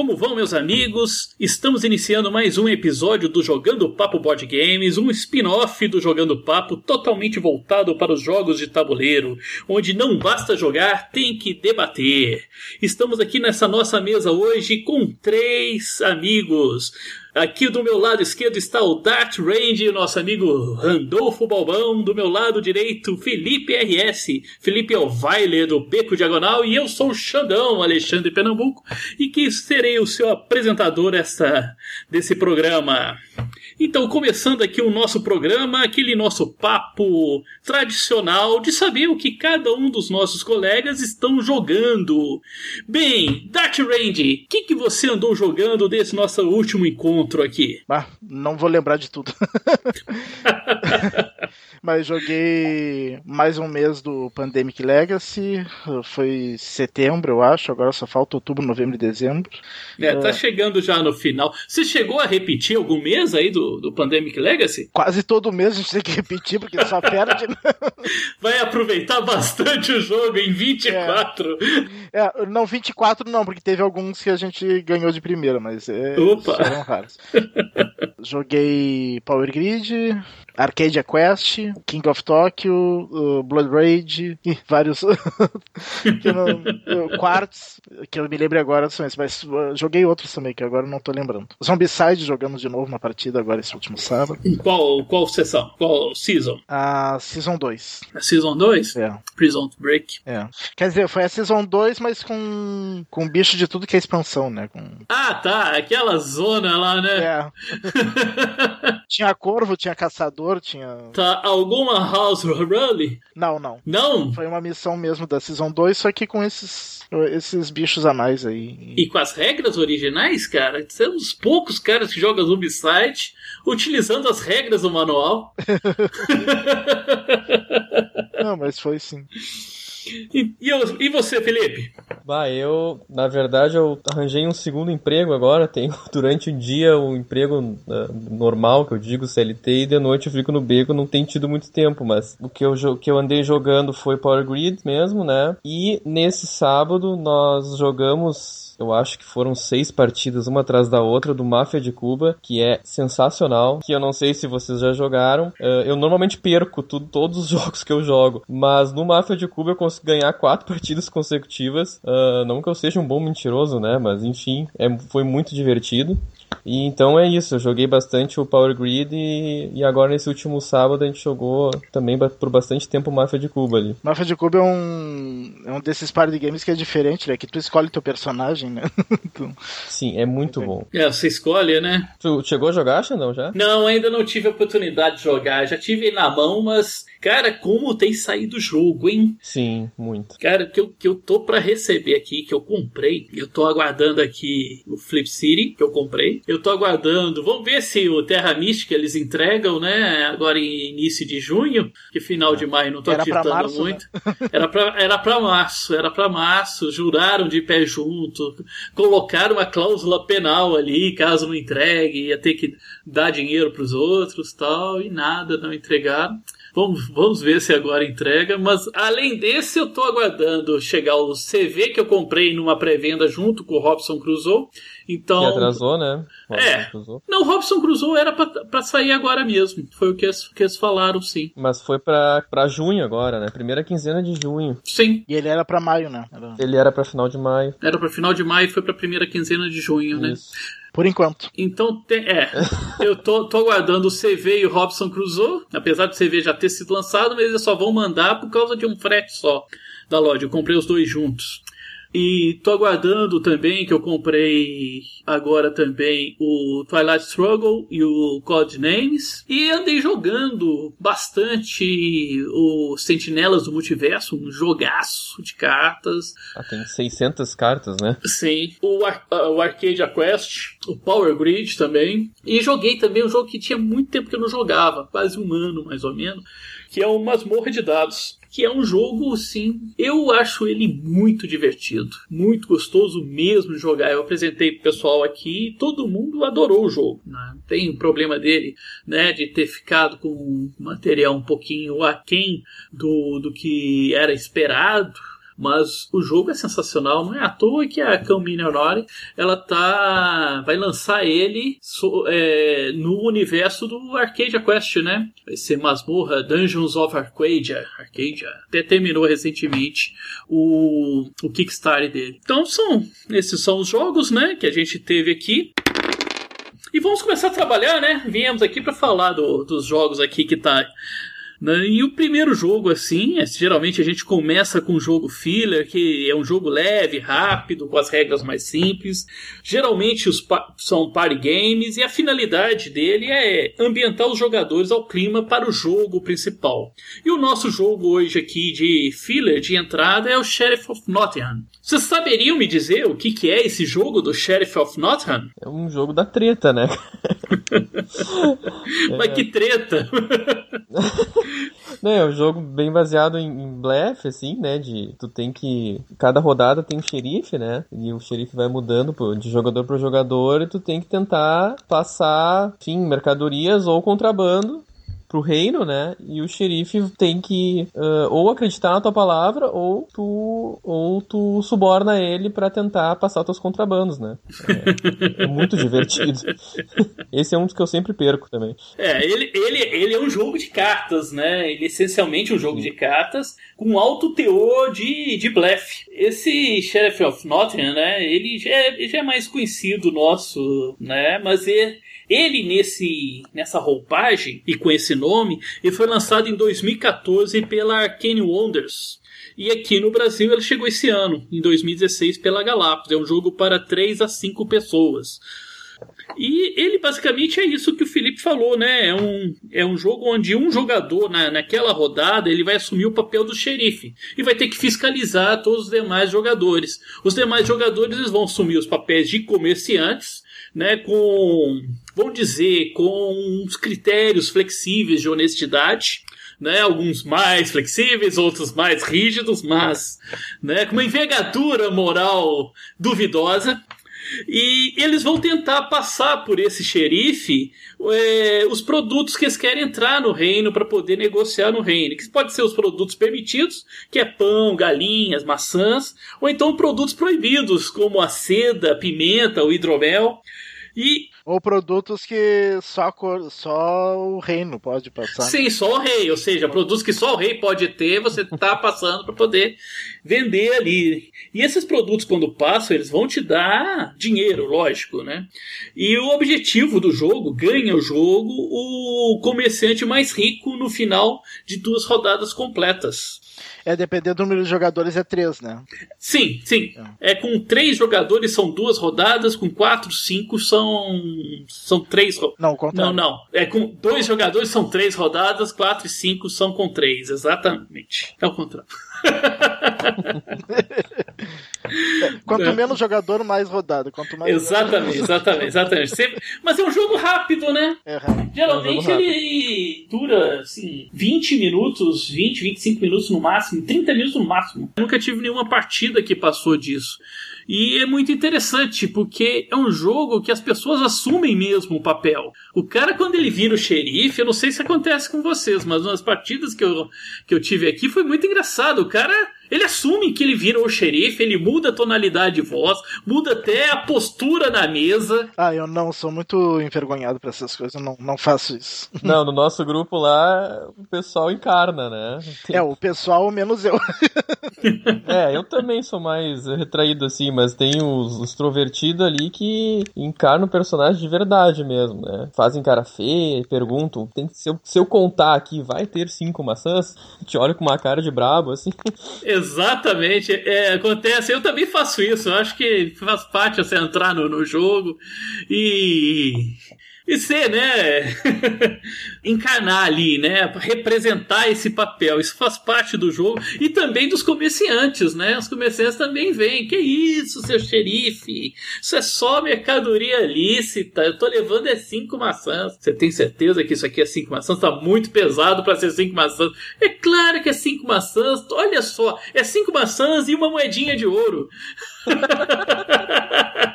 Como vão, meus amigos? Estamos iniciando mais um episódio do Jogando Papo Board Games, um spin-off do Jogando Papo totalmente voltado para os jogos de tabuleiro, onde não basta jogar, tem que debater. Estamos aqui nessa nossa mesa hoje com três amigos. Aqui do meu lado esquerdo está o Dart Range, nosso amigo Randolfo Balbão. Do meu lado direito, Felipe RS. Felipe Elvailer, do Beco Diagonal. E eu sou o Xandão, Alexandre Pernambuco. E que serei o seu apresentador essa, desse programa. Então, começando aqui o nosso programa, aquele nosso papo tradicional de saber o que cada um dos nossos colegas estão jogando. Bem, Dart Range, o que, que você andou jogando desse nosso último encontro aqui? Ah, não vou lembrar de tudo. Mas joguei mais um mês do Pandemic Legacy. Foi setembro, eu acho. Agora só falta outubro, novembro e dezembro. É, tá chegando já no final. Você chegou a repetir algum mês aí do, do Pandemic Legacy? Quase todo mês a gente tem que repetir, porque só perde. Vai aproveitar bastante o jogo em 24. É. é, não, 24 não, porque teve alguns que a gente ganhou de primeira, mas é, Opa. raros. Joguei Power Grid, Arcadia Quest, King of Tokyo, uh, Blood Rage e vários que não, uh, quartos que eu me lembro agora são esses, mas uh, joguei outros também que agora não tô lembrando. Zombicide jogamos de novo uma partida agora esse último sábado. Qual, qual sessão? Qual season? A Season 2. A Season 2? É. Prison Break. É. Quer dizer, foi a Season 2, mas com, com bicho de tudo que é expansão, né? Com... Ah, tá. Aquela zona lá, né? É. tinha corvo, tinha caçador, tinha. Tá. Alguma House Rally? Não, não. Não? Foi uma missão mesmo da Season 2, só que com esses, esses bichos a mais aí. E com as regras originais, cara? Você é um dos poucos caras que jogam Zombicide utilizando as regras do manual. Não, mas foi sim. E, e, eu- e você, Felipe? Bah, eu, na verdade, eu arranjei um segundo emprego agora. Tenho durante o dia um emprego ah, normal, que eu digo CLT, e de noite eu fico no beco. Não tem tido muito tempo, mas o que eu, que eu andei jogando foi Power Grid mesmo, né? E nesse sábado nós jogamos. Eu acho que foram seis partidas, uma atrás da outra, do Máfia de Cuba, que é sensacional. Que eu não sei se vocês já jogaram. Ah, eu normalmente perco tudo, todos os jogos que eu jogo, mas no Máfia de Cuba eu consigo ganhar quatro partidas consecutivas. Ah, não que eu seja um bom mentiroso, né? Mas enfim, é, foi muito divertido. E então é isso, eu joguei bastante o Power Grid e, e agora nesse último sábado a gente jogou também por bastante tempo o Máfia de Cuba ali. Mafia de Cuba é um, é um desses party games que é diferente, né? Que tu escolhe teu personagem, né? Então, Sim, é muito bom. É, você escolhe, né? Tu chegou a jogar, Xandão, já? Não, ainda não tive a oportunidade de jogar. Já tive na mão, mas, cara, como tem saído o jogo, hein? Sim, muito. Cara, que eu, que eu tô pra receber aqui, que eu comprei. Eu tô aguardando aqui o Flip City, que eu comprei. Eu tô aguardando. Vamos ver se o Terra Mística eles entregam, né? Agora em início de junho. Que final de maio não tô Era acreditando março, né? muito. Era, pra, era pra março, era pra março. Juraram de pé junto. Colocaram uma cláusula penal ali, caso não entregue, ia ter que dar dinheiro pros outros tal. E nada, não entregaram. Vamos, vamos ver se agora entrega. Mas além desse, eu tô aguardando chegar o CV que eu comprei numa pré-venda junto com o Robson Crusoe. Então. E atrasou, né? É. Atrasou. Não, o Robson Crusoe era pra, pra sair agora mesmo. Foi o que eles, que eles falaram, sim. Mas foi pra, pra junho agora, né? Primeira quinzena de junho. Sim. e ele era pra maio, né? Era- Ele era pra final de maio. Era pra final de maio e foi pra primeira quinzena de junho, né? Por enquanto. Então, é. eu tô, tô aguardando o CV e o Robson Crusoe. Apesar do CV já ter sido lançado, mas eles só vão mandar por causa de um frete só da loja. Eu comprei os dois juntos. E tô aguardando também que eu comprei agora também o Twilight Struggle e o Codenames. E andei jogando bastante o Sentinelas do Multiverso, um jogaço de cartas. Ah, tem 600 cartas, né? Sim. O, Ar o Arcadia Quest, o Power Grid também. E joguei também um jogo que tinha muito tempo que eu não jogava, quase um ano mais ou menos, que é o Masmorra de Dados. Que é um jogo, sim, eu acho ele muito divertido, muito gostoso mesmo de jogar. Eu apresentei pro pessoal aqui e todo mundo adorou o jogo. Né? Tem problema dele, né, de ter ficado com um material um pouquinho aquém do, do que era esperado Mas o jogo é sensacional, não é à toa que a Camille Honore, ela tá vai lançar ele so, é, no universo do Arcadia Quest, né? Vai ser Masmorra Dungeons of Arcadia, Arcadia. Até terminou recentemente o, o Kickstarter dele. Então são esses são os jogos, né, que a gente teve aqui. E vamos começar a trabalhar, né? Viemos aqui para falar do, dos jogos aqui que tá? E o primeiro jogo, assim, é, geralmente a gente começa com um jogo filler, que é um jogo leve, rápido, com as regras mais simples. Geralmente os pa são party games e a finalidade dele é ambientar os jogadores ao clima para o jogo principal. E o nosso jogo hoje aqui de filler, de entrada, é o Sheriff of Nottingham. Vocês saberiam me dizer o que, que é esse jogo do Sheriff of Nottingham? É um jogo da treta, né? Mas que treta! Não, é um jogo bem baseado em, em blefe, assim, né? De tu tem que. Cada rodada tem um xerife, né? E o xerife vai mudando de jogador para jogador e tu tem que tentar passar, enfim, mercadorias ou contrabando pro reino, né? E o xerife tem que uh, ou acreditar na tua palavra ou tu, ou tu suborna ele para tentar passar teus contrabandos, né? É, é, muito divertido. Esse é um dos que eu sempre perco também. É, ele, ele, ele é um jogo de cartas, né? Ele é essencialmente um jogo de cartas com alto teor de, de blefe. Esse Sheriff of Nottingham, né? Ele já é, já é mais conhecido nosso, né? Mas ele ele, nesse, nessa roupagem e com esse nome, ele foi lançado em 2014 pela Arcane Wonders. E aqui no Brasil ele chegou esse ano, em 2016, pela Galápagos. É um jogo para 3 a 5 pessoas. E ele basicamente é isso que o Felipe falou, né? É um, é um jogo onde um jogador, na, naquela rodada, ele vai assumir o papel do xerife e vai ter que fiscalizar todos os demais jogadores. Os demais jogadores vão assumir os papéis de comerciantes, né? Com vamos dizer, com uns critérios flexíveis de honestidade, né, alguns mais flexíveis, outros mais rígidos, mas né, com uma envergadura moral duvidosa. E eles vão tentar passar por esse xerife é, os produtos que eles querem entrar no reino para poder negociar no reino. Que pode ser os produtos permitidos, que é pão, galinhas, maçãs, ou então produtos proibidos, como a seda, a pimenta, o hidromel. E ou produtos que só, só o reino pode passar. Sim, só o rei. Ou seja, produtos que só o rei pode ter, você está passando para poder vender ali. E esses produtos, quando passam, eles vão te dar dinheiro, lógico, né? E o objetivo do jogo, ganha o jogo o comerciante mais rico no final de duas rodadas completas. É, dependendo do número de jogadores, é três, né? Sim, sim. É, é com três jogadores são duas rodadas, com quatro, cinco são. São três Não, contrário. Não, não. É com dois jogadores são três rodadas, quatro e cinco são com três. Exatamente. É o contrário. Quanto é. menos jogador, mais rodada. Quanto mais exatamente, exatamente, exatamente. Sempre... Mas é um jogo rápido, né? É rápido. Geralmente é um ele dura assim, 20 minutos, 20, 25 minutos no máximo, 30 minutos no máximo. Eu nunca tive nenhuma partida que passou disso. E é muito interessante, porque é um jogo que as pessoas assumem mesmo o papel. O cara, quando ele vira o xerife, eu não sei se acontece com vocês, mas nas partidas que eu, que eu tive aqui foi muito engraçado. O cara ele assume que ele vira o xerife, ele muda a tonalidade de voz, muda até a postura na mesa. Ah, eu não sou muito envergonhado para essas coisas, eu não, não faço isso. Não, no nosso grupo lá, o pessoal encarna, né? Tem... É, o pessoal menos eu. é, eu também sou mais retraído assim, mas tem os, os extrovertidos ali que encarnam o personagem de verdade mesmo, né? Fazem cara feia, perguntam, tem, se, eu, se eu contar aqui, vai ter cinco maçãs? Te olho com uma cara de brabo, assim. Exatamente. É, acontece, eu também faço isso. Eu acho que faz parte você entrar no, no jogo e e ser, né, encarnar ali, né, representar esse papel. Isso faz parte do jogo e também dos comerciantes, né? Os comerciantes também vêm. Que isso, seu xerife? Isso é só mercadoria lícita. Eu tô levando é cinco maçãs. Você tem certeza que isso aqui é cinco maçãs? Tá muito pesado para ser cinco maçãs. É claro que é cinco maçãs. Olha só, é cinco maçãs e uma moedinha de ouro.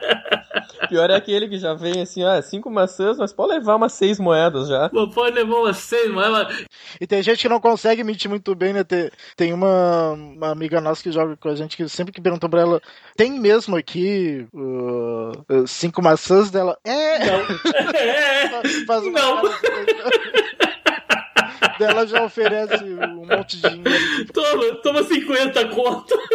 Pior é aquele que já vem assim, ah, cinco maçãs, mas pode levar umas seis moedas já. Pode levar umas seis moedas. E tem gente que não consegue mentir muito bem, né? Tem, tem uma, uma amiga nossa que joga com a gente que sempre que perguntam pra ela, tem mesmo aqui uh, cinco maçãs dela? É! Não. É. Faz uma Não. assim, dela já oferece um monte de dinheiro. Toma, toma 50 conto.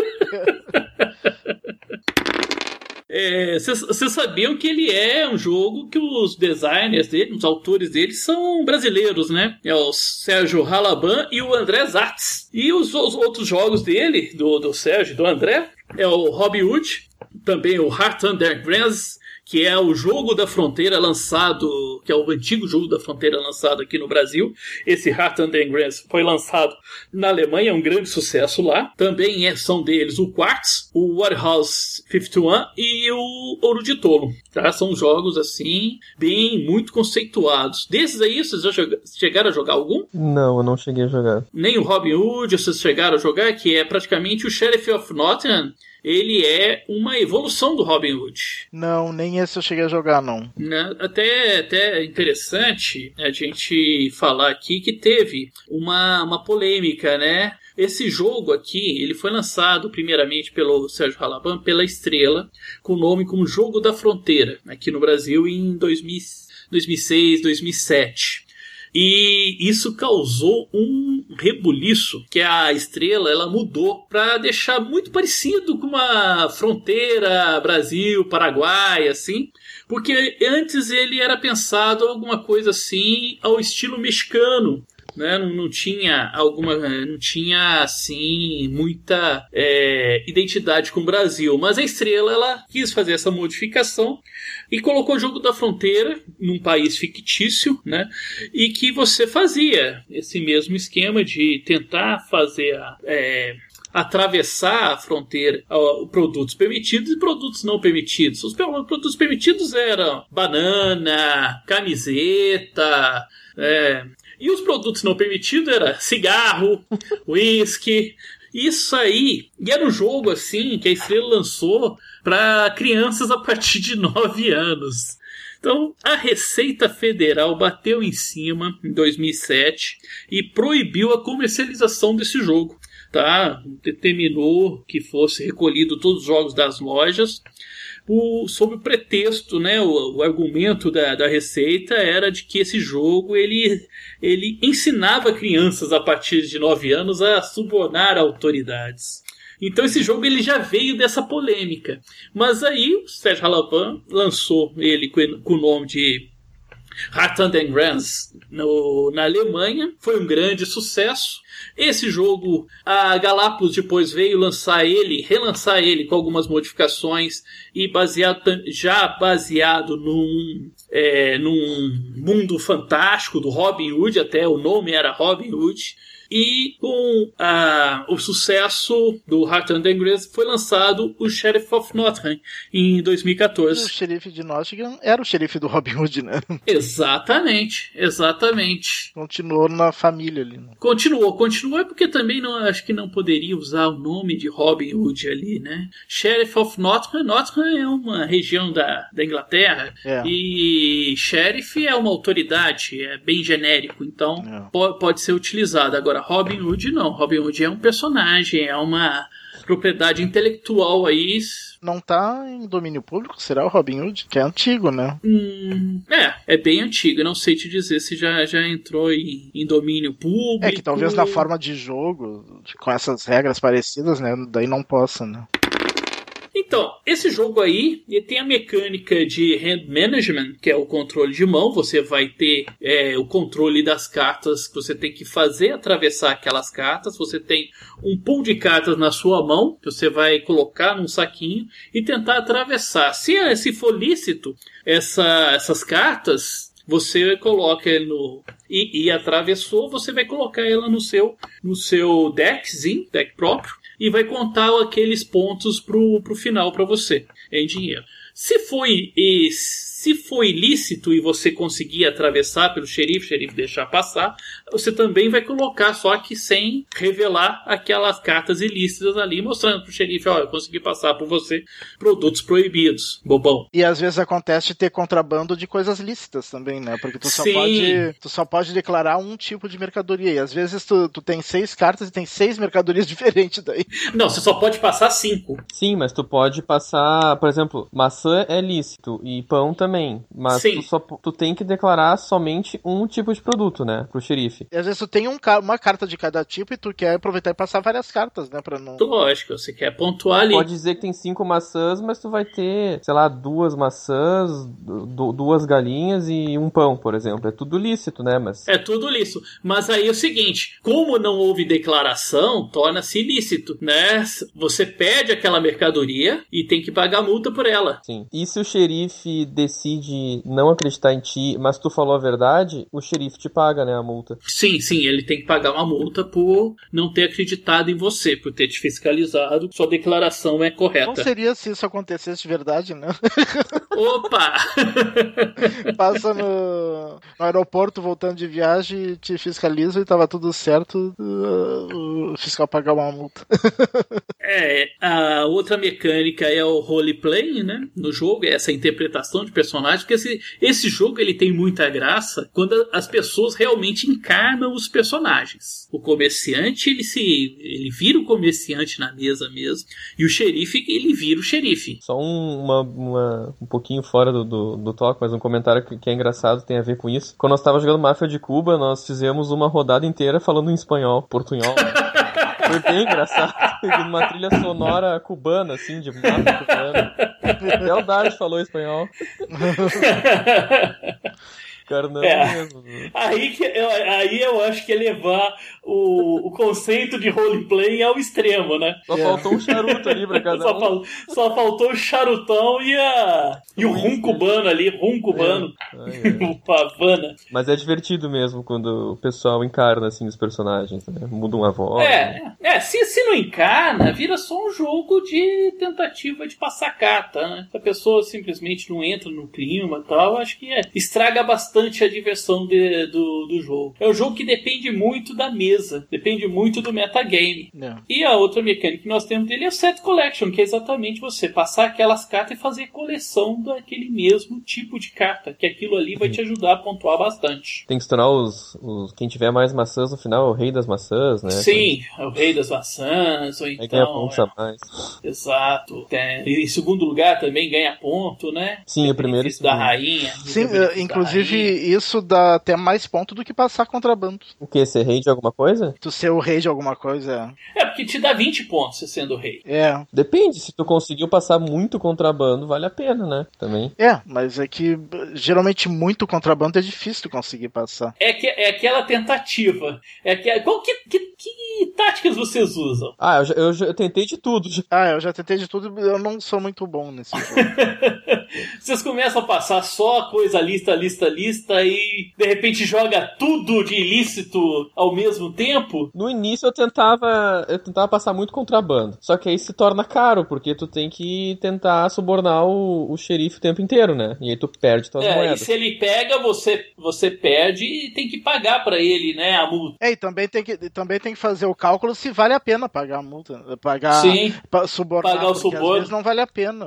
Vocês sabiam que ele é um jogo que os designers dele, os autores dele, são brasileiros, né? É o Sérgio Halaban e o André Zatz. E os, os outros jogos dele, do, do Sérgio e do André, é o Robin Hood, também o Heart Under Grands, que é o jogo da fronteira lançado, que é o antigo jogo da fronteira lançado aqui no Brasil. Esse Heart Under Grands foi lançado na Alemanha, é um grande sucesso lá. Também é- são deles o Quartz, o Warehouse 51 e o Ouro de Tolo. Tá? São jogos assim, bem, muito conceituados. Desses aí, vocês já chegaram a jogar algum? Não, eu não cheguei a jogar. nem o Robin Hood vocês chegaram a jogar, que é praticamente o Sheriff of Nottingham. Ele é uma evolução do Robin Hood. Não, nem esse eu cheguei a jogar, não. né? Até, até interessante a gente falar aqui que teve uma, uma polêmica, né? Esse jogo aqui, ele foi lançado primeiramente pelo Sérgio Halaban, pela Estrela, com o nome como Jogo da Fronteira, aqui no Brasil em 2000 2006, 2007. E isso causou um rebuliço que a estrela ela mudou para deixar muito parecido com uma fronteira Brasil-Paraguai, assim. Porque antes ele era pensado alguma coisa assim ao estilo mexicano. Né? Não, não tinha alguma. Não tinha assim muita é, identidade com o Brasil. Mas a estrela ela quis fazer essa modificação e colocou o jogo da fronteira num país fictício, né? E que você fazia esse mesmo esquema de tentar fazer a. É, atravessar a fronteira ó, produtos permitidos e produtos não permitidos. Os produtos permitidos eram banana, camiseta, é, e os produtos não permitidos era cigarro, uísque. Isso aí, e era um jogo assim que a Estrela lançou para crianças a partir de 9 anos. Então, a Receita Federal bateu em cima em 2007 e proibiu a comercialização desse jogo. Tá? Determinou que fosse recolhido todos os jogos das lojas o, sob o pretexto, né, o, o argumento da, da Receita era de que esse jogo ele, ele ensinava crianças a partir de 9 anos a subornar autoridades. Então esse jogo ele já veio dessa polêmica. Mas aí o Sérgio Halavan lançou ele com, com o nome de Heart and Grands no, na Alemanha. Foi um grande sucesso. Esse jogo, a Galápagos depois veio lançar ele, relançar ele com algumas modificações e baseado já baseado num, é, num mundo fantástico do Robin Hood, até o nome era Robin Hood. E com ah, o sucesso do Heart and Grace foi lançado o Sheriff of Nottingham em 2014. O xerife de Nottingham era o xerife do Robin Hood, né? Exatamente, exatamente. Continuou na família ali. Né? Continuou, continuou é porque também não acho que não poderia usar o nome de Robin Hood ali, né? Sheriff of Nottingham, Nottingham é uma região da, da Inglaterra É. e Sheriff é uma autoridade, é bem genérico, então É. po- pode ser utilizado. Agora Robin Hood não, Robin Hood é um personagem, é uma propriedade intelectual aí. Não tá em domínio público? Será o Robin Hood? Que é antigo, né? Hum, é, é bem antigo. Eu não sei te dizer se já, já entrou em, em domínio público. É que talvez na forma de jogo, com essas regras parecidas, né? Daí não possa, né? Então, esse jogo aí ele tem a mecânica de hand management, que é o controle de mão. Você vai ter é, o controle das cartas que você tem que fazer atravessar aquelas cartas. Você tem um pool de cartas na sua mão, que você vai colocar num saquinho e tentar atravessar. Se, se for lícito, essa, essas cartas você coloca no e, e atravessou, você vai colocar ela no seu no seu deckzinho, deck próprio, e vai contar aqueles pontos pro, pro final para você em dinheiro. Se foi esse se for ilícito e você conseguir atravessar pelo xerife, o xerife deixar passar, você também vai colocar, só que sem revelar aquelas cartas ilícitas ali, mostrando pro xerife, ó, eu consegui passar por você produtos proibidos, bobão. E às vezes acontece de ter contrabando de coisas lícitas também, né? Porque tu só, Sim. pode, tu só pode declarar um tipo de mercadoria. E às vezes tu, tu tem seis cartas e tem seis mercadorias diferentes daí. Não, você só pode passar cinco. Sim, mas tu pode passar, por exemplo, maçã é lícito e pão também. Mas Sim. tu, só, tu tem que declarar somente um tipo de produto, né? Pro xerife. E às vezes tu tem um, uma carta de cada tipo e tu quer aproveitar e passar várias cartas, né? Pra não. Lógico, você quer pontuar ali. Pode dizer que tem cinco maçãs, mas tu vai ter, sei lá, duas maçãs, du- duas galinhas e um pão, por exemplo. É tudo lícito, né? Mas É tudo lícito. Mas aí é o seguinte: como não houve declaração, torna-se ilícito, né? Você pede aquela mercadoria e tem que pagar multa por ela. Sim. E se o xerife decide não acreditar em ti, mas tu falou a verdade, o xerife te paga, né, a multa. Sim, sim, ele tem que pagar uma multa por não ter acreditado em você, por ter te fiscalizado. Sua declaração é Não correta. seria se isso acontecesse de verdade, né? Opa! Passa no, no aeroporto voltando de viagem, te fiscaliza e tava tudo certo, uh, o fiscal pagar uma multa. É, a outra mecânica é o roleplay, né? No jogo, é essa interpretação de personagem, porque esse, esse jogo ele tem muita graça quando as pessoas realmente encarnam os personagens. O comerciante, ele se ele vira o comerciante na mesa mesmo, e o xerife, ele vira o xerife. Só um, uma, uma- um pouquinho fora do, do, do toque, mas um comentário que, que é engraçado, tem a ver com isso. Quando nós estávamos jogando Máfia de Cuba, nós fizemos uma rodada inteira falando em espanhol, portunhol. Foi bem engraçado. Uma trilha sonora cubana, assim, de máfia cubana. Até o Dart falou espanhol. Carnão É. mesmo. viu? Aí, que, eu, aí eu acho que é levar o, o conceito de roleplay ao extremo, né? Só É. faltou um charuto ali pra cada Só, um. fal- só faltou o charutão e, a, e o rum cubano ali, rum cubano, ai. o pavana. Mas é divertido mesmo quando o pessoal encarna assim os personagens, né? Muda uma voz. É, é se, se não encarna, vira só um jogo de tentativa de passar carta, né? Se a pessoa simplesmente não entra no clima e tal, acho que é, estraga bastante a diversão de- do, do jogo. É um jogo que depende muito da mesa, depende muito do metagame. É. E a outra mecânica que nós temos dele é o set collection, que é exatamente você passar aquelas cartas e fazer coleção daquele mesmo tipo de carta, que aquilo ali vai te ajudar a pontuar bastante. Tem que se tornar os, os. Quem tiver mais maçãs no final é o rei das maçãs, né? Sim, é o rei das maçãs, ou Aí ganha então. pontos é- a mais. Exato. Tem- em segundo lugar também ganha ponto, né? Sim, Tem o primeiro e da rainha. Sim, da inclusive rainha. Isso dá até mais ponto do que passar contrabando. O que? Ser rei de alguma coisa? Tu ser o rei de alguma coisa. É, porque te dá 20 pontos você sendo rei. É. Depende, se tu conseguiu passar muito contrabando, vale a pena, né? Também. É, mas é que geralmente muito contrabando é difícil tu conseguir passar. É, que, é aquela tentativa. É que, qual, que, que, que táticas vocês usam? Ah, eu, já- eu, já- eu tentei de tudo. já. Ah, eu já tentei de tudo, eu não sou muito bom nesse jogo. Vocês começam a passar só coisa lista, lista, lista e de repente joga tudo de ilícito ao mesmo tempo? No início eu tentava. Eu tentava passar muito contrabando. Só que aí se torna caro, porque tu tem que tentar subornar o, o xerife o tempo inteiro, né? E aí tu perde tuas É, e moedas. se ele pega, você, você perde e tem que pagar pra ele, né, a multa. É, e também tem, que, também tem que fazer o cálculo se vale a pena pagar a multa. Pagar. Sim. pa- subornar, Pagar o suborno. Às vezes não vale a pena.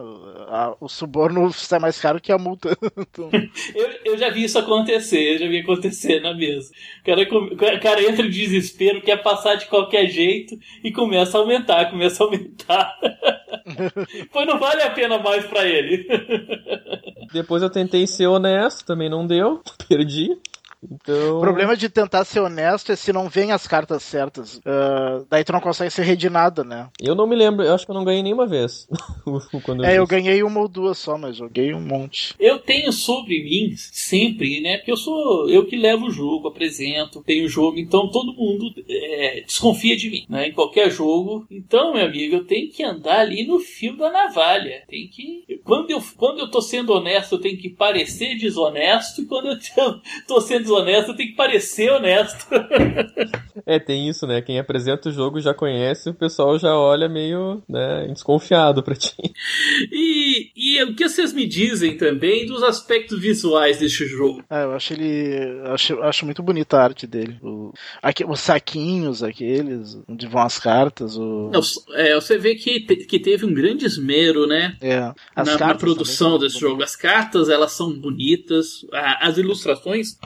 A- o suborno sai mais caro que a multa. Então, Eu, eu já vi isso acontecer, eu já vi acontecer na mesa. O cara, o cara entra em desespero, quer passar de qualquer jeito e começa a aumentar, começa a aumentar. Pois não vale a pena mais pra ele. Depois eu tentei ser honesto, também não deu. Perdi. Então. o problema de tentar ser honesto é se não vem as cartas certas. Ah, daí tu não consegue ser nada, né? Eu não me lembro, eu acho que eu não ganhei nenhuma vez. Quando É, eu ganhei uma ou duas só, mas joguei um monte. Eu tenho sobre mim, sempre, né? Porque eu sou eu que levo o jogo, apresento, tenho o jogo, então todo mundo é, desconfia de mim, né? Em qualquer jogo. Então, meu amigo, eu tenho que andar ali no fio da navalha. Tem que. Quando eu, quando eu tô sendo honesto, eu tenho que parecer desonesto, e quando eu tô- tô sendo desonesto, eu tenho que parecer honesto. É, tem isso, né? Quem apresenta o jogo já conhece, o pessoal já olha meio, né, desconfiado pra ti. E, e o que vocês me dizem também dos aspectos visuais deste jogo? Ah, eu acho ele. Acho, acho muito bonita a arte dele. O, aqui, os saquinhos, aqueles, onde vão as cartas. O... Não, é, você vê que, te, que teve um grande esmero, né? É, na, na, produção desse jogo. As cartas, elas são bonitas. as ilustrações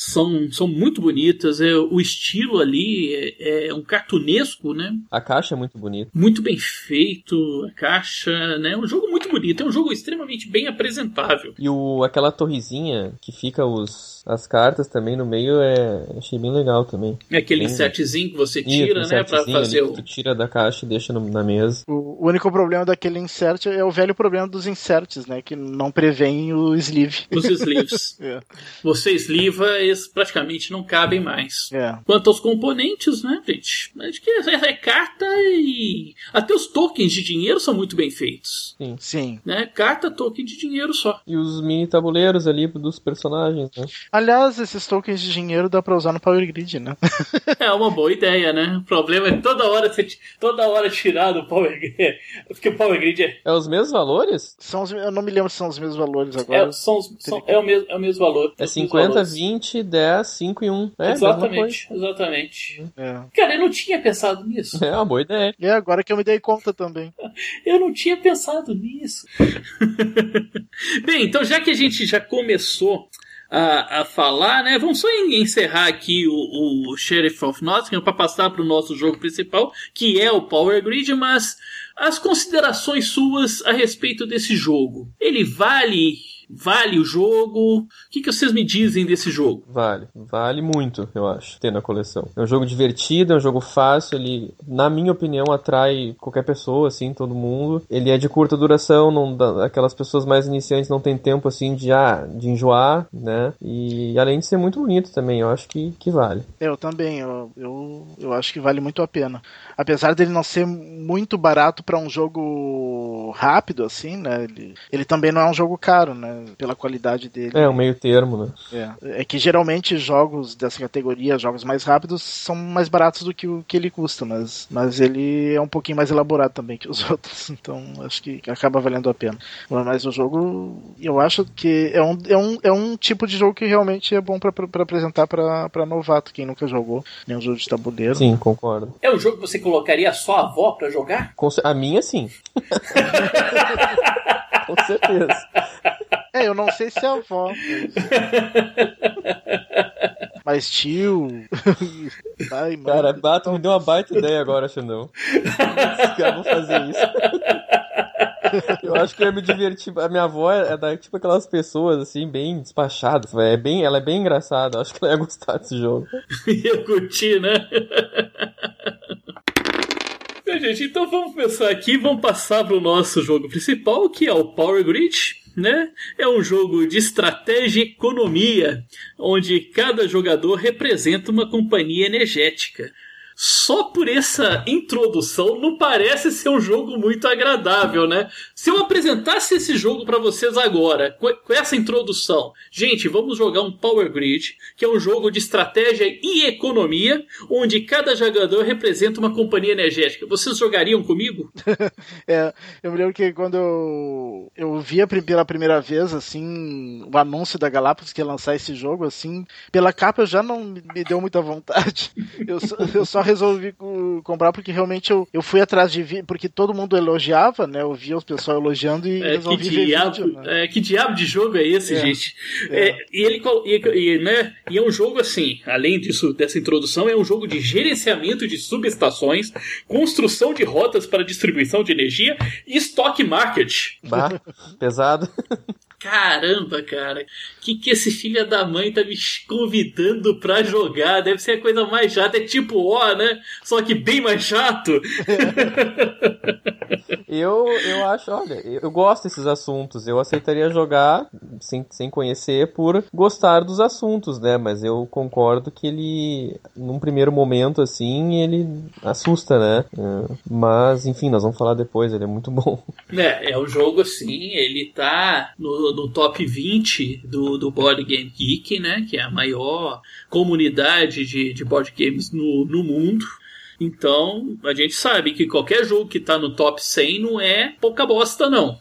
são, são muito bonitas. É, o estilo ali é, é, um cartunesco, né? A caixa é muito bonita. Muito bem feito, a caixa, né? É um jogo muito bonito, é um jogo extremamente bem apresentável. E o, aquela torrezinha que fica os, as cartas também no meio, é, achei bem legal também. É aquele bem... insertzinho que você tira, Isso, né? Pra fazer o... Que tu tira da caixa e deixa no, na mesa. O, o, único problema daquele insert é o velho problema dos inserts, né? Que não prevêem o sleeve. Os sleeves. é. Você esliva praticamente não cabem mais. É. Quanto aos componentes, né, gente? Acho que é, é, carta e. Até os tokens de dinheiro são muito bem feitos. Sim. Sim. Né? Carta, token de dinheiro só. E os mini tabuleiros ali dos personagens, né? Aliás, esses tokens de dinheiro dá pra usar no Power Grid, né? é uma boa ideia, né? O problema é toda hora você toda hora tirar do Power Grid. Porque o Power Grid é. É os mesmos valores? São os... Eu não me lembro se são os mesmos valores agora. É, são, são, é, o, mesmo, é o mesmo valor. É 50, 20, 10, 5 e 1. É, exatamente, exatamente. É. Cara, eu não tinha pensado nisso. É uma boa ideia. É, agora que eu me dei conta também. eu não tinha pensado nisso. Bem, então já que a gente já começou a, a falar, né? Vamos só encerrar aqui o, o Sheriff of Nottingham para passar para o nosso jogo principal, que é o Power Grid, mas as considerações suas a respeito desse jogo. Ele vale Vale o jogo? O que, que vocês me dizem desse jogo? Vale, vale muito, eu acho, ter na coleção. É um jogo divertido, é um jogo fácil, ele, na minha opinião, atrai qualquer pessoa, assim, todo mundo. Ele é de curta duração, não, aquelas pessoas mais iniciantes não tem tempo, assim, de, ah, de enjoar, né? E além de ser muito bonito também, eu acho que, que vale. Eu também, eu, eu, eu acho que vale muito a pena. Apesar dele não ser muito barato para um jogo rápido, assim, né? Ele, ele também não é um jogo caro, né? Pela qualidade dele. É, um meio termo, né? É. é que geralmente jogos dessa categoria, jogos mais rápidos, são mais baratos do que o que ele custa, mas, mas ele é um pouquinho mais elaborado também que os outros, então acho que acaba valendo a pena. Mas o jogo, eu acho que é um, é um, é um tipo de jogo que realmente é bom para apresentar para novato, quem nunca jogou nenhum jogo de tabuleiro. Sim, concordo. É um jogo que você colocaria só a avó para jogar? A minha, sim. Com certeza. É, eu não sei se é avó. Mas, tio. Ai, mano. Cara, Bato me deu uma baita ideia agora, Xandão. Eu vou fazer isso. Eu acho que eu ia me divertir. A minha avó é da, tipo aquelas pessoas assim, bem despachadas. É bem, ela é bem engraçada. Acho que ela ia gostar desse jogo. ia curtir, né? gente, então vamos começar aqui, vamos passar para o nosso jogo principal, que é o Power Grid né? É um jogo de estratégia e economia, onde cada jogador representa uma companhia energética só por essa introdução não parece ser um jogo muito agradável, né? Se eu apresentasse esse jogo para vocês agora, com essa introdução, gente, vamos jogar um Power Grid, que é um jogo de estratégia e economia, onde cada jogador representa uma companhia energética. Vocês jogariam comigo? é, eu me lembro que quando eu, eu via pela primeira vez, assim, o anúncio da Galápagos que ia lançar esse jogo, assim, pela capa já não me deu muita vontade. Eu, eu só resolvi comprar porque realmente eu, eu fui atrás de ver, porque todo mundo elogiava, né? Eu via o pessoal elogiando e é, resolvi que diabo, ver vídeo, né? é, que diabo de jogo é esse, é, gente? É. é. e ele e, e, né, e é um jogo assim, além disso, dessa introdução, é um jogo de gerenciamento de subestações, construção de rotas para distribuição de energia e stock market. Bah, pesado. Caramba, cara, que que esse filho da mãe tá me convidando pra jogar? Deve ser a coisa mais chata, é tipo ó, né? Só que bem mais chato. eu, eu acho, olha, eu gosto desses assuntos. Eu aceitaria jogar sem, sem conhecer por gostar dos assuntos, né? Mas eu concordo que ele, num primeiro momento, assim, ele assusta, né? É, mas, enfim, nós vamos falar depois, ele é muito bom. É, é um jogo assim, ele tá no no, top 20 do, do Board Game Geek, né? Que é a maior comunidade de, de board games no, no mundo. Então, a gente sabe que qualquer jogo que está no top 100 não é pouca bosta, não.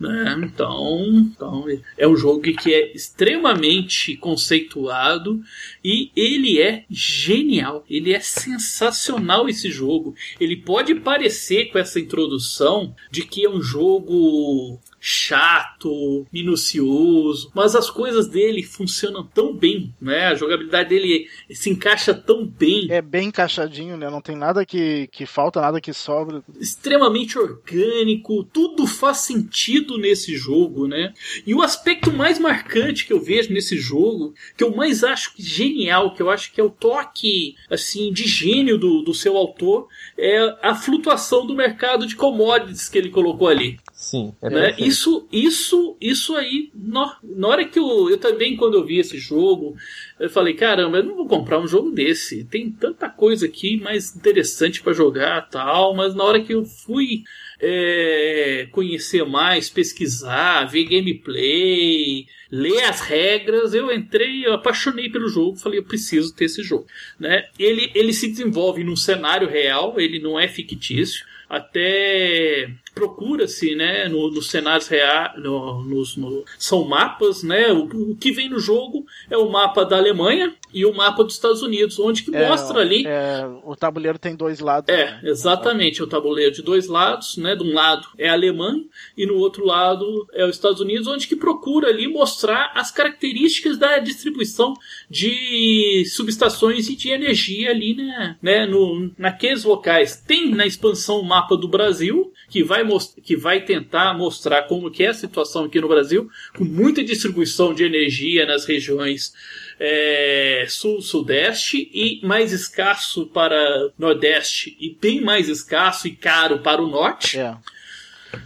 Né? Então, então, é um jogo que é extremamente conceituado e ele é genial. Ele é sensacional esse jogo. Ele pode parecer com essa introdução de que é um jogo chato, minucioso, mas as coisas dele funcionam tão bem, né? A jogabilidade dele se encaixa tão bem. É bem encaixadinho, né? Não tem nada que, que falta, nada que sobra. Extremamente orgânico, tudo faz sentido nesse jogo, né? E o aspecto mais marcante que eu vejo nesse jogo, que eu mais acho genial, que eu acho que é o toque assim de gênio do, do seu autor, é a flutuação do mercado de commodities que ele colocou ali. Sim, é né? Isso, isso, isso aí, na, na hora que eu, eu também, quando eu vi esse jogo, eu falei, caramba, eu não vou comprar um jogo desse. Tem tanta coisa aqui mais interessante para jogar tal, mas na hora que eu fui é, conhecer mais, pesquisar, ver gameplay, ler as regras, eu entrei, eu apaixonei pelo jogo, falei, eu preciso ter esse jogo. Né? Ele, ele se desenvolve num cenário real, ele não é fictício até procura-se, né, no, nos cenários reais, no, nos, no, são mapas, né, o, o, que vem no jogo é o mapa da Alemanha e o mapa dos Estados Unidos, onde que é, mostra ali... É, o tabuleiro tem dois lados. É, né? exatamente, é o tabuleiro de dois lados, né, de um lado é a Alemanha e no outro lado é os Estados Unidos, onde que procura ali mostrar as características da distribuição de subestações e de energia ali, né, né no, naqueles locais. Tem na expansão o mapa do Brasil, que vai, que vai tentar mostrar como que é a situação aqui no Brasil, com muita distribuição de energia nas regiões é, sul-sudeste e mais escasso para nordeste e bem mais escasso e caro para o norte. É.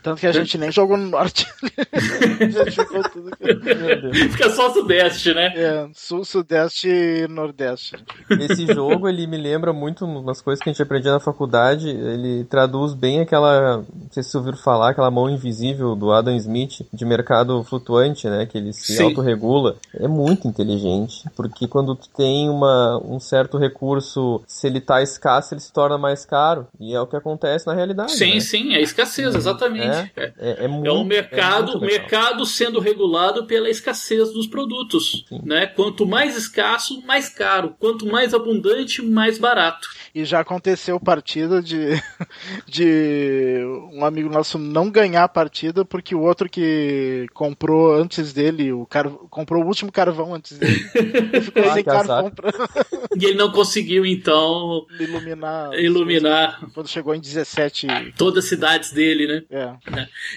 Tanto que a gente nem jogou no norte. jogou tudo. Fica só sudeste, né? É, sul, sudeste e nordeste. Esse jogo, ele me lembra muito umas coisas que a gente aprendia na faculdade. Ele traduz bem aquela, não sei se vocês ouviram falar, aquela mão invisível do Adam Smith de mercado flutuante, né? Que ele se Sim. autorregula. É muito inteligente, porque quando tu tem uma, um certo recurso, se ele tá escasso, ele se torna mais caro. E é o que acontece na realidade. Sim, né? sim, é escassez, exatamente. Exatamente. É, é, é, muito, é um mercado, é mercado sendo regulado pela escassez dos produtos. Né? Quanto mais escasso, mais caro. Quanto mais abundante, mais barato. E já aconteceu partida de, de um amigo nosso não ganhar a partida porque o outro que comprou antes dele, o car... comprou o último carvão antes dele, ficou ah, sem carvão pra... E ele não conseguiu, então, iluminar. iluminar quando chegou em 17. Todas as cidades dele, né? É.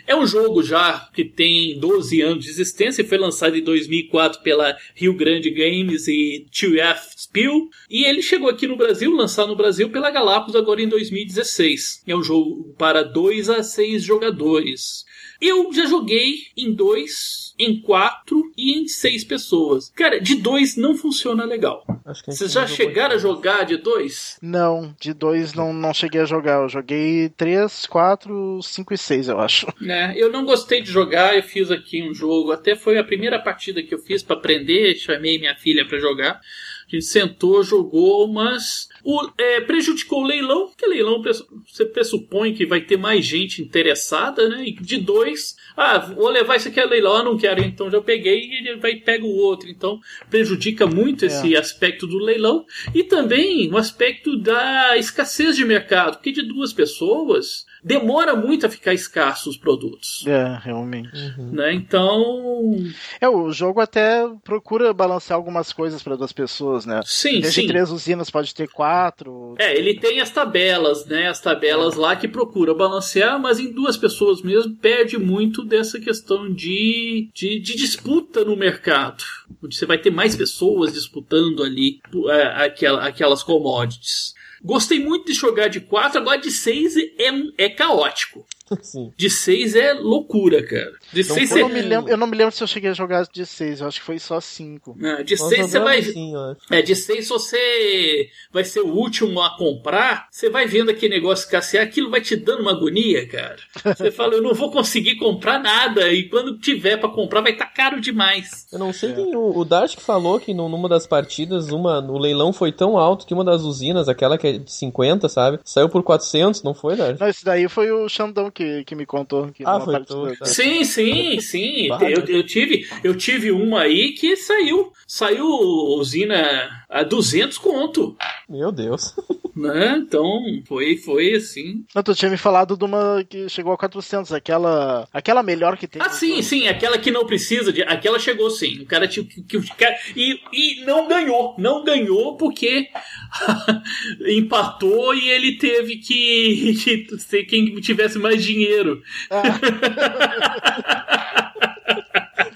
É, um jogo já que tem 12 anos de existência, foi lançado em 2004 pela Rio Grande Games e 2F Spiel, e ele chegou aqui no Brasil, lançado no Brasil pela Galápagos agora em 2016. É um jogo para 2 a 6 jogadores. Eu já joguei em dois, em quatro e em seis pessoas. Cara, de dois não funciona legal. Vocês já chegaram a jogar de dois? Não, de dois não, não cheguei a jogar. Eu joguei três, quatro, cinco e seis, eu acho. É, eu não gostei de jogar, eu fiz aqui um jogo. Até foi a primeira partida que eu fiz para aprender, chamei minha filha para jogar. A gente sentou, jogou, mas o, é, prejudicou o leilão, que leilão você pressupõe que vai ter mais gente interessada, né? E de dois, ah, vou levar esse aqui a leilão, ah, não quero, então já peguei e ele vai pega o outro. Então prejudica muito esse é. aspecto do leilão e também o aspecto da escassez de mercado, porque de duas pessoas demora muito a ficar escasso os produtos. É, realmente. Uhum. Né? Então. É, o jogo até procura balancear algumas coisas para duas pessoas, né? Sim, Desde sim. três usinas pode ter quatro. É, ele tem as tabelas, né? As tabelas é. lá que procura balancear, mas em duas pessoas mesmo perde muito dessa questão de, de, de disputa no mercado. Onde você vai ter mais pessoas disputando ali é, aquela, aquelas commodities. Gostei muito de jogar de 4, agora de 6 é, é caótico. Sim. De 6 é loucura, cara. De 6 é... eu, não me lembro, eu não me lembro se eu cheguei a jogar de 6, eu acho que foi só 5. de 6 você vai. Sim, é, de 6 você vai ser o último a comprar, você vai vendo aquele negócio escassear, aquilo vai te dando uma agonia, cara. Você fala, eu não vou conseguir comprar nada, e quando tiver para comprar vai estar tá caro demais. Eu não sei é. quem. O, o Dart que falou que numa das partidas, uma, o leilão foi tão alto que uma das usinas, aquela que é de 50, sabe? Saiu por 400, não foi, Dart? Não, esse daí foi o Xandão que que, que me contou. Que Ah, foi tu. Sim, sim, sim. Eu, eu tive, eu tive uma aí que saiu, saiu usina a 200 conto, Meu Deus. né? Então, foi, foi assim. Não, tu tinha me falado de uma que chegou a 400, aquela, aquela melhor que tem. Ah, sim, sim, aquela que não precisa de. Aquela chegou sim. O cara tinha que. que- que- e, e não ganhou. Não ganhou porque empatou e ele teve que, que ser quem tivesse mais dinheiro.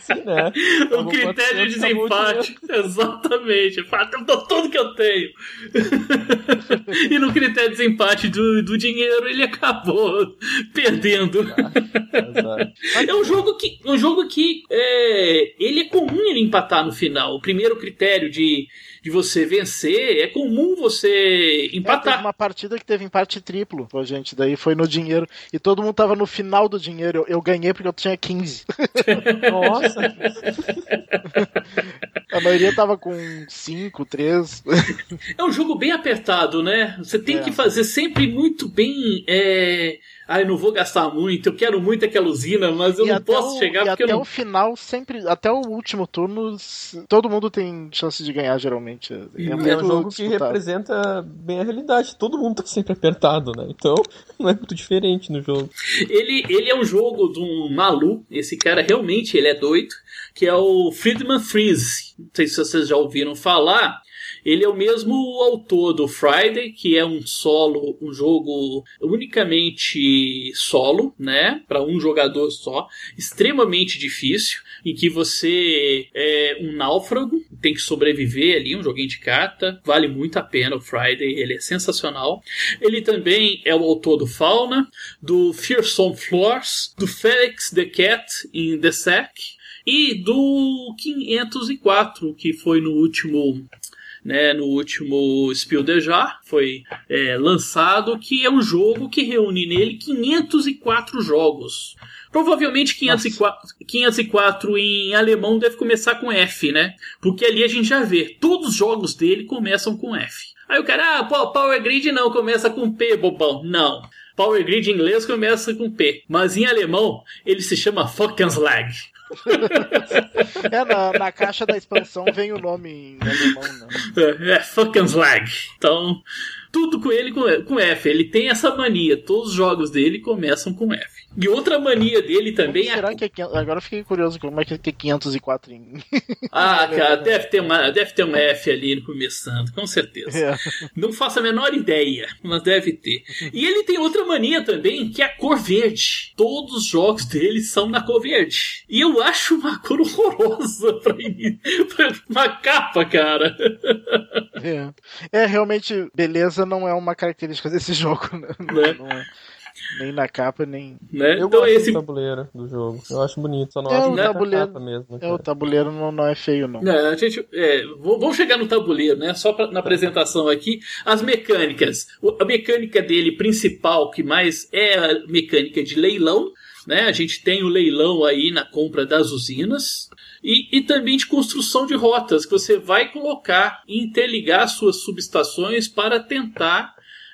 Sim, né? O critério de 400, acabou o desempate. Exatamente. Eu dou tudo que eu tenho. e no critério de desempate do, do dinheiro, ele acabou perdendo. Azar. É um jogo que, um jogo que é, ele é comum ele empatar no final. O primeiro critério de, de você vencer é comum você É, teve empatar. uma partida que teve empate triplo, pô, gente. Daí foi no dinheiro. E todo mundo tava no final do dinheiro. Eu, eu ganhei porque eu tinha 15. Nossa. A maioria tava com 5, 3. É um jogo bem apertado, né? Você tem É. que fazer sempre muito bem. É... Ah, eu não vou gastar muito, eu quero muito aquela usina, mas eu e não posso o, chegar e porque até eu não. o final, sempre. Até o último turno, todo mundo tem chance de ganhar, geralmente. É, E é um jogo que disputado. representa bem a realidade. Todo mundo tá sempre apertado, né? Então, não é muito diferente no jogo. Ele, ele é um jogo de um maluco, esse cara realmente ele é doido, que é o Friedman Freeze. Não sei se vocês já ouviram falar. Ele é o mesmo autor do Friday, que é um solo, um jogo unicamente solo, né, para um jogador só, extremamente difícil, em que você é um náufrago, tem que sobreviver ali, um joguinho de carta, vale muito a pena o Friday, ele é sensacional. Ele também é o autor do Fauna, do Fearsome Floors, do Felix the Cat in the Sack e do 504, que foi no último né, no último Spiel des Jahres, foi é, lançado, que é um jogo que reúne nele 504 jogos. Provavelmente 504, 504 em alemão deve começar com F, né? Porque ali a gente já vê, todos os jogos dele começam com F. Aí o cara, ah, Power Grid não, começa com P, bobão. Não. Power Grid em inglês começa com P. Mas em alemão, ele se chama Fockenslag. É, na, na caixa da expansão vem o nome em alemão, né? É, é Fockenslag. Então, tudo com ele com, com F. Ele tem essa mania. Todos os jogos dele começam com F. E outra mania dele também é. Será que é 500? Agora eu fiquei curioso como é que é 504 em. Ah, cara, deve ter, uma, deve ter uma F ali começando, com certeza. É. Não faço a menor ideia, mas deve ter. E ele tem outra mania também, que é a cor verde. Todos os jogos dele são na cor verde. E eu acho uma cor horrorosa pra, pra uma capa, cara. É. É, realmente, beleza não é uma característica desse jogo, né? Né? Não é. Nem na capa, nem. Né? Eu Então gosto esse do tabuleiro do jogo. Eu acho bonito, só não É, acho o a tabuleiro- capa mesmo. É, cara. o tabuleiro não, não é feio, não. Não, a gente, é, vamos chegar no tabuleiro, né? Só pra, na apresentação aqui. As mecânicas. A mecânica dele principal, que mais é a mecânica de leilão, né? A gente tem o leilão aí na compra das usinas. E, e também de construção de rotas, que você vai colocar e interligar suas subestações para tentar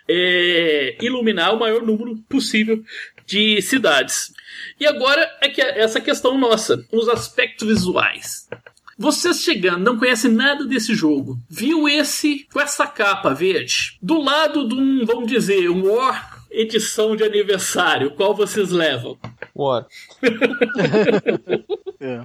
é, iluminar o maior número possível de cidades. E agora é que é essa questão nossa, os aspectos visuais. Vocês chegando, não conhecem nada desse jogo, viu esse com essa capa verde, do lado de um, vamos dizer, um War edição de aniversário, qual vocês levam? War. É.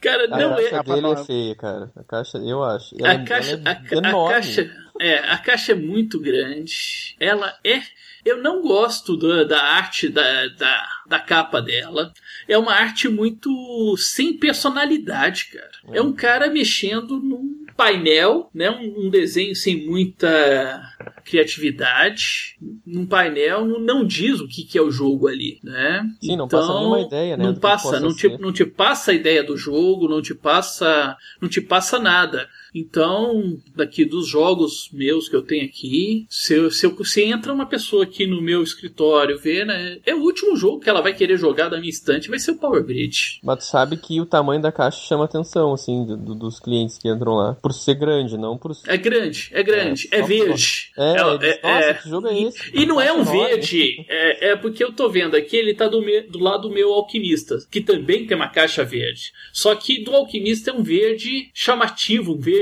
Cara, A não caixa é. Papai dele é feia, cara. A caixa, eu acho. A caixa, ela a, é a enorme. caixa, é, a caixa é muito grande. Ela é. Eu não gosto da, da arte da, da, da capa dela. É uma arte muito sem personalidade, cara. É um cara mexendo num painel, né? Um, um desenho sem muita criatividade. Num painel não, não diz o que, que é o jogo ali, né? Sim, não passa nenhuma ideia, né, Não passa, não te, não te passa a ideia do jogo, não te passa, não te passa nada. Então, daqui dos jogos meus que eu tenho aqui, se, eu- se, eu- se entra uma pessoa aqui no meu escritório ver, né? É o último jogo que ela vai querer jogar da minha estante, vai ser o Power Grid. Mas tu sabe que o tamanho da caixa chama atenção, assim, do- do- dos clientes que entram lá. Por ser grande, não por ser. É grande, é grande, é, só verde. É, É, É, eles, é, nossa, é. que jogo é esse? E não é um verde, é, é porque eu tô vendo aqui, ele tá do, me- do lado do meu alquimista, que também tem uma caixa verde. Só que do alquimista é um verde chamativo, um verde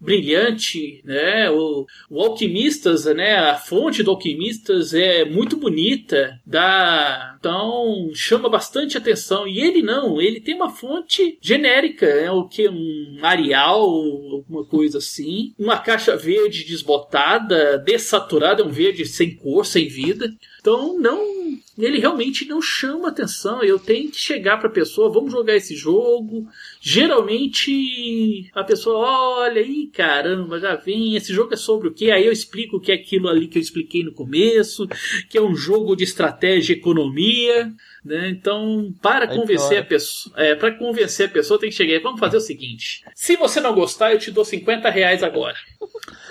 brilhante, né? O, o alquimistas, né? A fonte do alquimistas é muito bonita, dá, então chama bastante atenção. E ele não, ele tem uma fonte genérica, é o que um Arial, alguma coisa assim, uma caixa verde desbotada, dessaturada, um verde sem cor, sem vida. Então não, ele realmente não chama atenção. Eu tenho que chegar para a pessoa, vamos jogar esse jogo. Geralmente a pessoa olha aí, caramba, já vem. Esse jogo é sobre o quê? Aí eu explico o que é aquilo ali que eu expliquei no começo, que é um jogo de estratégia e economia. Né? Então, para Aí convencer a pessoa, é, para convencer a pessoa tem que chegar. Vamos fazer o seguinte: se você não gostar, eu te dou 50 reais agora.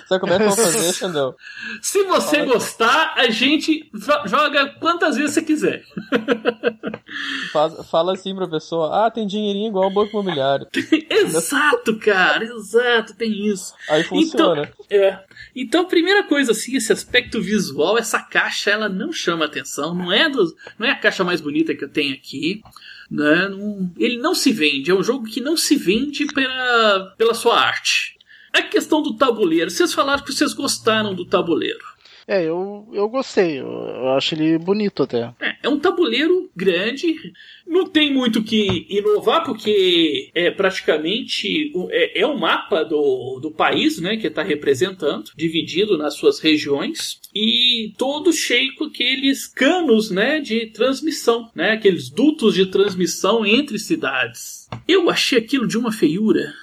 Sabe como é que vão fazer, Xandão? Se você Fala. gostar, a gente jo- joga quantas vezes você quiser. Faz- fala assim pra pessoa, ah, tem dinheirinho igual o banco imobiliário. exato, cara, exato, tem isso. Aí funciona. Então, é. Então, primeira coisa assim, esse aspecto visual, essa caixa, ela não chama atenção, não é dos, não é a caixa mais bonita que eu tenho aqui. Né? Ele não se vende, é um jogo que não se vende pela, pela sua arte. A questão do tabuleiro, vocês falaram que vocês gostaram do tabuleiro. É, eu, eu gostei. Eu, eu acho ele bonito até. É, é um tabuleiro grande, não tem muito que inovar, porque é praticamente o- é, é o mapa do, do país né, que está representando, dividido nas suas regiões, e todo cheio com aqueles canos né, de transmissão, né, aqueles dutos de transmissão entre cidades. Eu achei aquilo de uma feiura.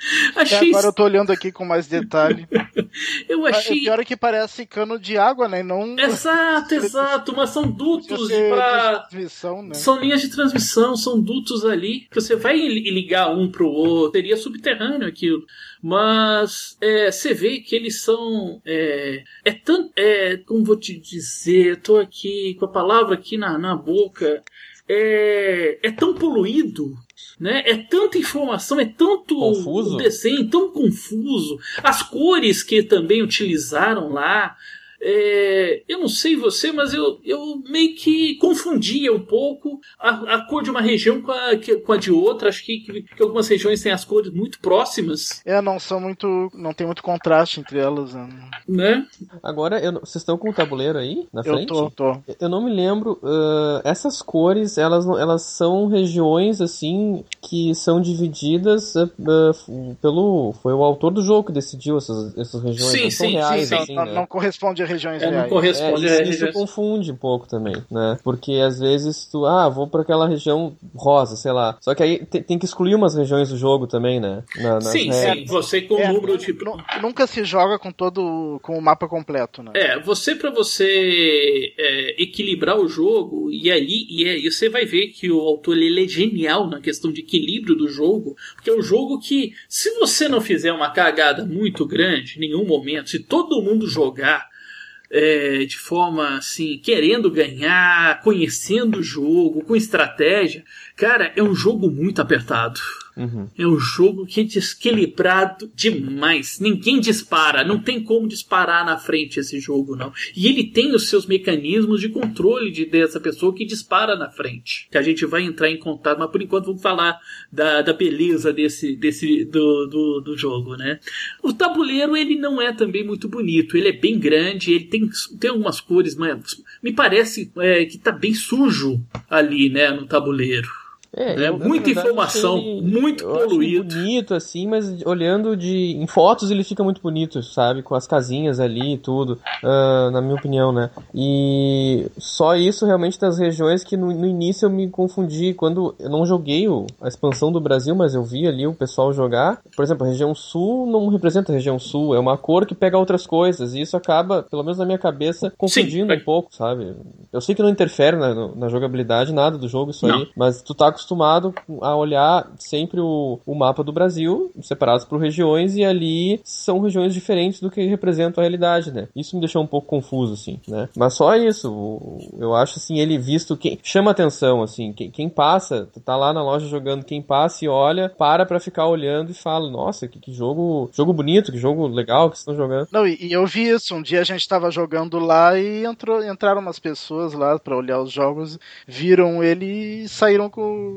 É, Achei, agora eu tô olhando aqui com mais detalhe. eu O achei pior é que parece cano de água, né? Não. Exato, exato, mas são dutos para transmissão, né? São linhas de transmissão, são dutos ali que você vai li- ligar um pro outro. Seria subterrâneo aquilo. Mas é, você vê que eles são. É, é tanto. É, como vou te dizer? Tô aqui com a palavra aqui na, na boca. É, é tão poluído. Né? É tanta informação, é tanto Confuso? desenho, tão confuso. As cores que também utilizaram lá. É, eu não sei você, mas eu, eu meio que confundia um pouco a, a cor de uma região com a, com a de outra. Acho que, que, que algumas regiões têm as cores muito próximas, É, não são muito. Não tem muito contraste entre elas. Né? né? Agora, eu vocês estão com o tabuleiro aí, na Eu frente? tô, tô. Eu não me lembro. ah, essas cores, elas, elas são regiões assim que são divididas f- pelo. Foi o autor do jogo que decidiu essas, essas regiões. Sim, não são sim, reais, sim, assim, não, né? não corresponde a regiões É, não reais. É, corresponde isso, a isso regiões. confunde um pouco também, né? Porque às vezes tu, ah, vou pra aquela região rosa, sei lá. Só que aí te- tem que excluir umas regiões do jogo também, né? Na- Sim, sim. Você com o É, número de. nu- Nunca se joga com todo. com o mapa completo, né? É, você para você é, equilibrar o jogo e aí e aí você vai ver que o autor ele é genial na questão de equilíbrio do jogo, porque é um jogo que se você não fizer uma cagada muito grande em nenhum momento, se todo mundo jogar é, de forma assim, querendo ganhar, conhecendo o jogo, com estratégia, cara, é um jogo muito apertado. Uhum. É um jogo que é desequilibrado demais. Ninguém dispara, não tem como disparar na frente esse jogo, não. E ele tem os seus mecanismos de controle de, dessa pessoa que dispara na frente. Que a gente vai entrar em contato, mas por enquanto vamos falar da, da beleza desse, desse do, do, do jogo, né? O tabuleiro ele não é também muito bonito. Ele é bem grande, ele tem, tem algumas cores, mas me parece é, que tá bem sujo ali, né, no tabuleiro. É, na Muita informação, ele- muito poluído. bonito, assim, mas olhando de. Em fotos ele fica muito bonito, sabe? Com as casinhas ali e tudo, ah, na minha opinião, né? E só isso realmente das regiões que no, no início eu me confundi. Quando eu não joguei o- a expansão do Brasil, mas eu vi ali o pessoal jogar. Por exemplo, a região sul não representa a região sul, é uma cor que pega outras coisas. E isso acaba, pelo menos na minha cabeça, confundindo Sim, um pouco, sabe? Eu sei que não interfere na, na jogabilidade nada do jogo, isso Não. aí, mas tu tá acostumado a olhar sempre o, o mapa do Brasil, separados por regiões, e ali são regiões diferentes do que representam a realidade, né? Isso me deixou um pouco confuso, assim, né? Mas só isso, eu acho, assim, ele visto, quem chama atenção, assim, quem, quem passa, tá lá na loja jogando, quem passa e olha, para pra ficar olhando e fala, nossa, que, que jogo, jogo bonito, que jogo legal que estão jogando. Não, e, e, eu vi isso, um dia a gente tava jogando lá e entrou, entraram umas pessoas lá para olhar os jogos, viram ele e saíram com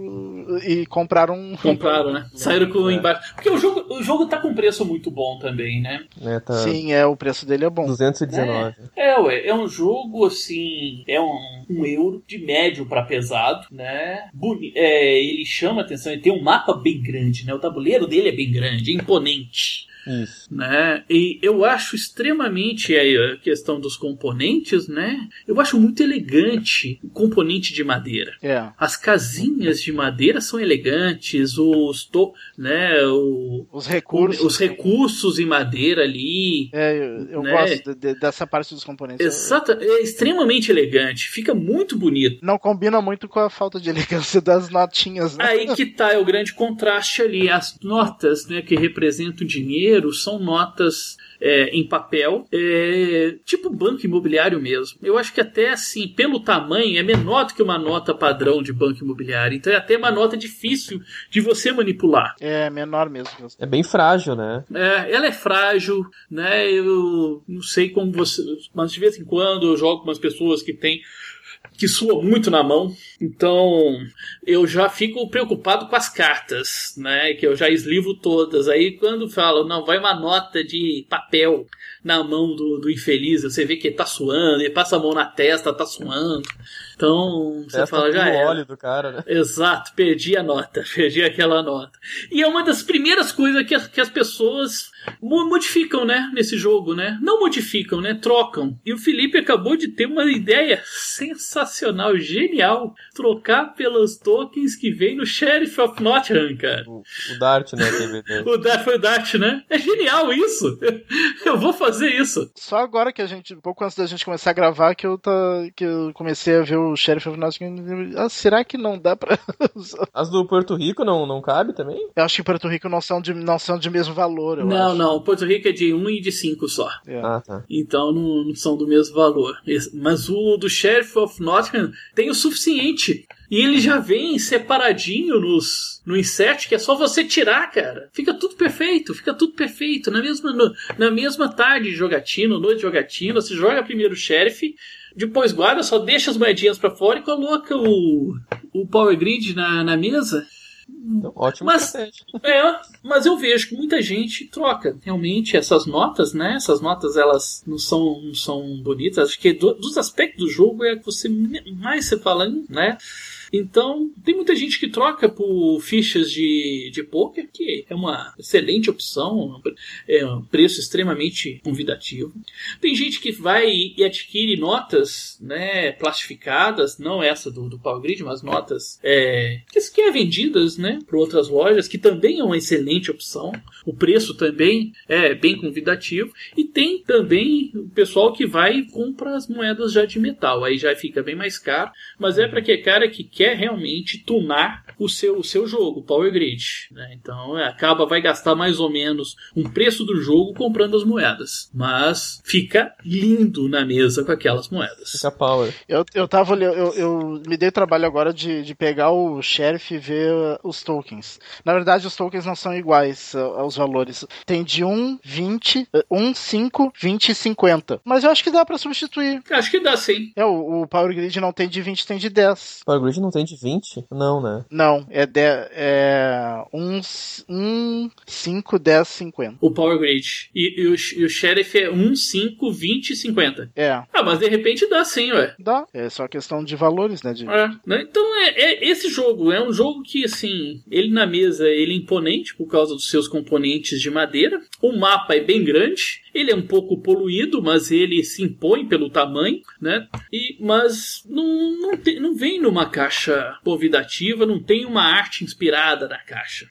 e compraram. Compraram, né? Saíram com é. embaixo. Porque o jogo, o jogo tá com preço muito bom também, né? É, tá... Sim, é, o preço dele é bom. 219. É, é ué, é um jogo assim, é um, um euro de médio para pesado, né? Boni é, ele chama atenção, ele tem um mapa bem grande, né? O tabuleiro dele é bem grande, é imponente. Isso. Né? E eu acho extremamente a questão dos componentes, né? Eu acho muito elegante o componente de madeira. É. As casinhas de madeira são elegantes, os, to, né, o, os recursos. O, os recursos em madeira ali. É, eu, eu né? gosto de, dessa parte dos componentes. Exato, é extremamente elegante, fica muito bonito. Não combina muito com a falta de elegância das notinhas, né? Aí que tá é o grande contraste ali, as notas, né, que representam dinheiro dinheiro são notas é, em papel, é, tipo banco imobiliário mesmo. Eu acho que até assim, pelo tamanho, é menor do que uma nota padrão de banco imobiliário. Então é até uma nota difícil de você manipular. É menor mesmo. É bem frágil, né? É, ela é frágil, né? Eu não sei como você. Mas de vez em quando eu jogo com umas pessoas que têm que sua muito na mão. Então eu já fico preocupado com as cartas, né? Que eu já eslivo todas. Aí quando falo, não, vai uma nota de papel na mão do, do infeliz, você vê que ele tá suando, ele passa a mão na testa, tá suando. Então, você fala, já é. óleo do cara, né? Exato, perdi a nota, perdi aquela nota. E é uma das primeiras coisas que as, que as pessoas modificam, né, nesse jogo, né? Não modificam, né? Trocam. E o Felipe acabou de ter uma ideia sensacional, genial, trocar pelos tokens que vem no Sheriff of Nottingham, cara. O, o Dart, né? o Dart foi o Dart, né? É genial isso. Eu vou fazer isso. Só agora que a gente, um pouco antes da gente começar a gravar, que eu tá, que eu comecei a ver o Sheriff of Nottingham. Ah, será que não dá pra. As do Porto Rico não, não cabe também? Eu acho que Porto Rico não são de, não são de mesmo valor. não, acho. Não. Porto Rico é de 1 e de 5 só. É. Ah, tá. Então não, não são do mesmo valor. Mas o do Sheriff of Nottingham tem o suficiente. E ele já vem separadinho nos, no insert, que é só você tirar, cara. Fica tudo perfeito, fica tudo perfeito. Na mesma, no, na mesma tarde de jogatina, noite de jogatina, você joga primeiro o sheriff, depois guarda, só deixa as moedinhas para fora e coloca o, o Power Grid na, na mesa. Então, ótimo mas, é, mas eu vejo que muita gente troca realmente essas notas, né? Essas notas elas não são, não são bonitas. Acho que do, dos aspectos do jogo é que você mais você fala, né? Então, tem muita gente que troca por fichas de, de poker, que é uma excelente opção, é um preço extremamente convidativo. Tem gente que vai e adquire notas né, plastificadas, não essa do, do Power Grid, mas notas é, que é vendidas né, por outras lojas, que também é uma excelente opção. O preço também é bem convidativo. E tem também o pessoal que vai e compra as moedas já de metal, aí já fica bem mais caro, mas é para que cara que quer quer realmente tunar o seu, o seu jogo, Power Grid. Né? Então é, acaba, vai gastar mais ou menos um preço do jogo comprando as moedas. Mas fica lindo na mesa com aquelas moedas. Fica power. Eu, eu tava eu, eu me dei trabalho agora de, de pegar o Sheriff e ver os tokens. Na verdade, os tokens não são iguais aos valores. Tem de 1, 20, 1, 5, 20 e 50. Mas eu acho que dá para substituir. Acho que dá sim. É, o, o Power Grid não tem de 20, tem de 10. Power Grid não tem de 20? Não, né? Não, é, de, é 1, 1, 5, 10, 50. O Power Grid. E, e, o, e o Sheriff é 1, 5, 20 50. É. Ah, mas de repente dá sim, ué. Dá. É só questão de valores, né? De... É, né? Então, é, é, esse jogo é um jogo que, assim, ele na mesa ele é imponente por causa dos seus componentes de madeira. O mapa é bem grande. Ele é um pouco poluído, mas ele se impõe pelo tamanho, né? E, mas não, não, tem, não vem numa caixa convidativa, não tem uma arte inspirada na caixa.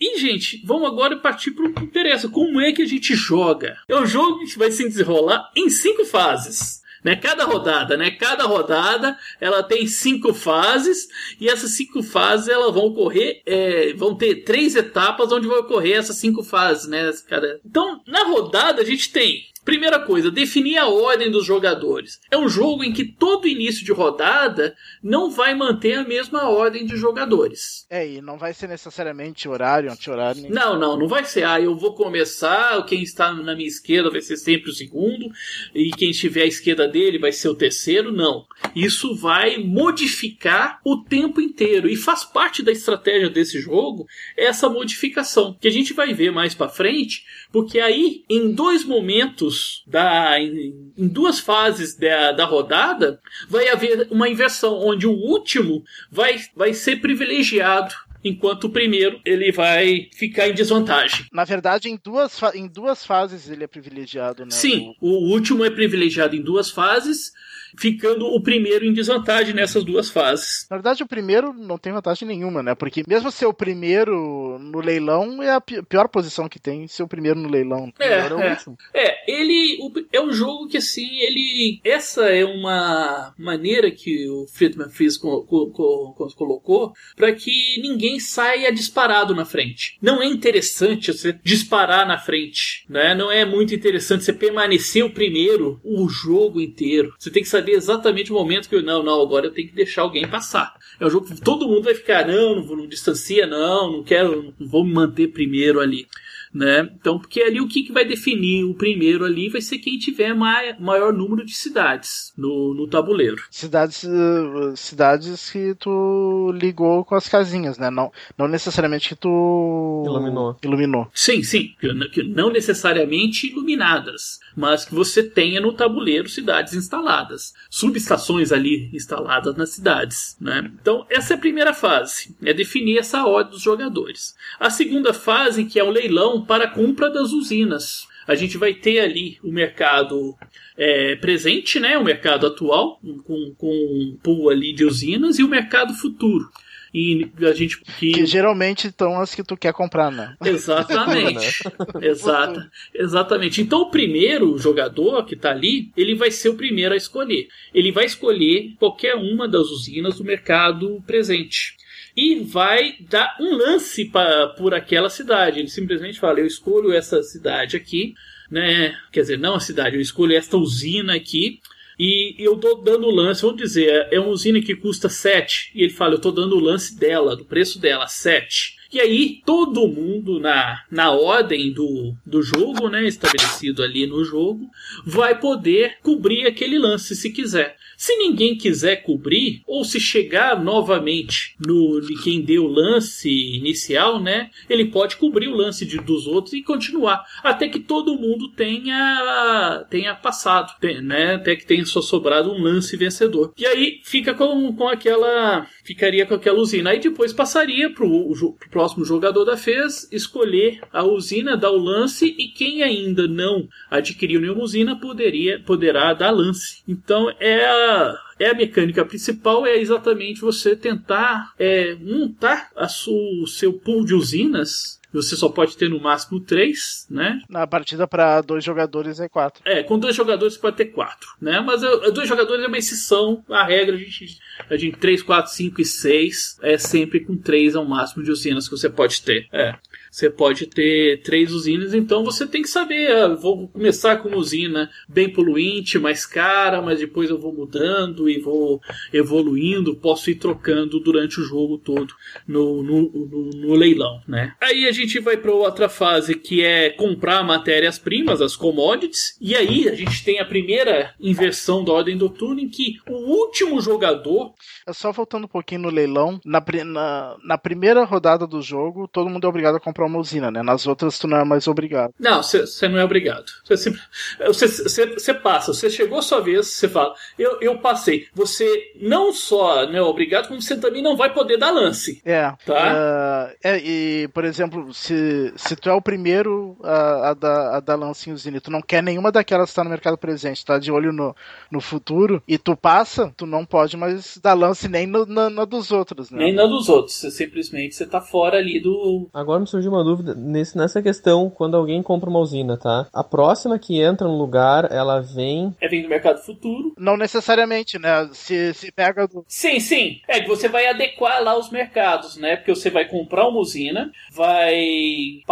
E, gente, vamos agora partir para o que interessa. Como é que a gente joga? É um jogo que vai se desenrolar em cinco fases. Né? Cada rodada, né? Cada rodada ela tem cinco fases e essas cinco fases elas vão ocorrer, é, vão ter três etapas onde vai ocorrer essas cinco fases, né? Cada... Então, na rodada a gente tem Primeira coisa, definir a ordem dos jogadores. É um jogo em que todo início de rodada não vai manter a mesma ordem de jogadores. É, e não vai ser necessariamente horário, anti-horário. Nem... Não, não, não vai ser. Ah, eu vou começar, quem está na minha esquerda vai ser sempre o segundo, e quem estiver à esquerda dele vai ser o terceiro. Não. Isso vai modificar o tempo inteiro. E faz parte da estratégia desse jogo essa modificação. Que a gente vai ver mais para frente porque aí, em dois momentos, da, em, em duas fases da, da rodada, vai haver uma inversão, onde o último vai, vai ser privilegiado enquanto o primeiro ele vai ficar em desvantagem. Na verdade, em duas, em duas fases ele é privilegiado, né? Sim, o último é privilegiado em duas fases ficando o primeiro em desvantagem nessas duas fases. Na verdade, o primeiro não tem vantagem nenhuma, né? Porque mesmo ser o primeiro no leilão é a pior posição que tem, ser o primeiro no leilão. É, é, o é. último. é ele é um jogo que assim, ele essa é uma maneira que o Friedman Fries colocou para que ninguém saia disparado na frente. Não é interessante você disparar na frente, né? Não é muito interessante você permanecer o primeiro o jogo inteiro. Você tem que saber saber exatamente o momento que eu, não, não, agora eu tenho que deixar alguém passar. É um jogo que todo mundo vai ficar, não, não, não distancia, não, não quero, não vou me manter primeiro ali né? Então, porque ali o que, que vai definir o primeiro ali vai ser quem tiver mai, maior número de cidades no, no tabuleiro. Cidades, uh, cidades que tu ligou com as casinhas, né? Não, não necessariamente que tu iluminou. iluminou. Sim, sim. Que não necessariamente iluminadas, mas que você tenha no tabuleiro cidades instaladas, subestações ali instaladas nas cidades, né? Então, essa é a primeira fase, é definir essa ordem dos jogadores. A segunda fase, que é o leilão, para a compra das usinas. A gente vai ter ali o mercado é, presente, né, o mercado atual, com, com um pool ali de usinas, e o mercado futuro. E a gente que... que geralmente estão as que tu quer comprar, né? Exatamente. Exata, exatamente. Então o primeiro jogador que está ali, ele vai ser o primeiro a escolher. Ele vai escolher qualquer uma das usinas do mercado presente e vai dar um lance pra, por aquela cidade. Ele simplesmente fala: Eu escolho essa cidade aqui, né? Quer dizer, não a cidade, eu escolho esta usina aqui. E eu tô dando o lance, vamos dizer, é uma usina que custa 7. E ele fala: Eu tô dando o lance dela, do preço dela, 7. E aí, todo mundo na, na ordem do, do jogo, né, estabelecido ali no jogo, vai poder cobrir aquele lance se quiser. Se ninguém quiser cobrir, ou se chegar novamente no quem deu o lance inicial, né? Ele pode cobrir o lance de, dos outros e continuar. Até que todo mundo tenha, tenha passado, né? Até que tenha só sobrado um lance vencedor. E aí fica com, com aquela. Ficaria com aquela usina. Aí depois passaria pro, pro próximo jogador da FES escolher a usina, dar o lance, e quem ainda não adquiriu nenhuma usina poderia, poderá dar lance. Então é a é a mecânica principal é exatamente você tentar é, montar a sua, o seu pool de usinas você só pode ter no máximo três, né? Na partida para dois jogadores é quatro. É, com dois jogadores você pode ter quatro, né? Mas é, dois jogadores é uma exceção. A regra, a gente, a gente 3, 4, 5 e 6 é sempre com três ao máximo de usinas que você pode ter. É. Você pode ter três usinas, então você tem que saber. Ah, vou começar com uma usina bem poluinte, mais cara, mas depois eu vou mudando e vou evoluindo. Posso ir trocando durante o jogo todo no, no, no, no leilão, né? Aí a gente vai para outra fase que é comprar matérias-primas, as commodities, e aí a gente tem a primeira inversão da ordem do turno em que o último jogador. Só voltando um pouquinho no leilão, na, na, na primeira rodada do jogo, todo mundo é obrigado a comprar comprar uma usina, né? Nas outras tu não é mais obrigado. Não, você não é obrigado. Você passa, você chegou a sua vez, você fala, eu, eu passei. Você não só não é obrigado, como você também não vai poder dar lance. É. Tá? Uh, é, e, por exemplo, se, se tu é o primeiro a, a, dar, a dar lance em usina e tu não quer nenhuma daquelas que está no mercado presente, tá de olho no, no futuro, e tu passa, tu não pode mais dar lance nem no, na, na dos outros, né? Nem na dos outros. Você simplesmente você tá fora ali do. Agora me surgiu uma dúvida nesse, nessa questão, quando alguém compra uma usina, tá? A próxima que entra no lugar, ela vem. É vem do mercado futuro. Não necessariamente, né? Se, se pega do. Sim, sim. É que você vai adequar lá os mercados, né? Porque você vai comprar uma usina, vai,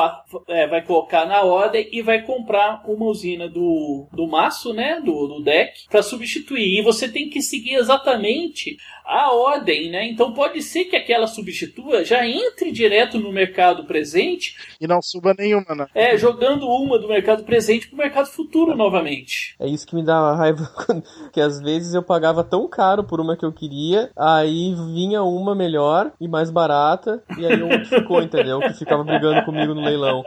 é, vai colocar na ordem e vai comprar uma usina do, do maço, né? Do, do deck, para substituir. E você tem que seguir exatamente a ordem, né? Então pode ser que aquela substitua já entre direto no mercado presente e não suba nenhuma, né? É, jogando uma do mercado presente pro mercado futuro novamente. É isso que me dá raiva, que às vezes eu pagava tão caro por uma que eu queria, aí vinha uma melhor e mais barata, e aí um que ficou, entendeu? Que ficava brigando comigo no leilão.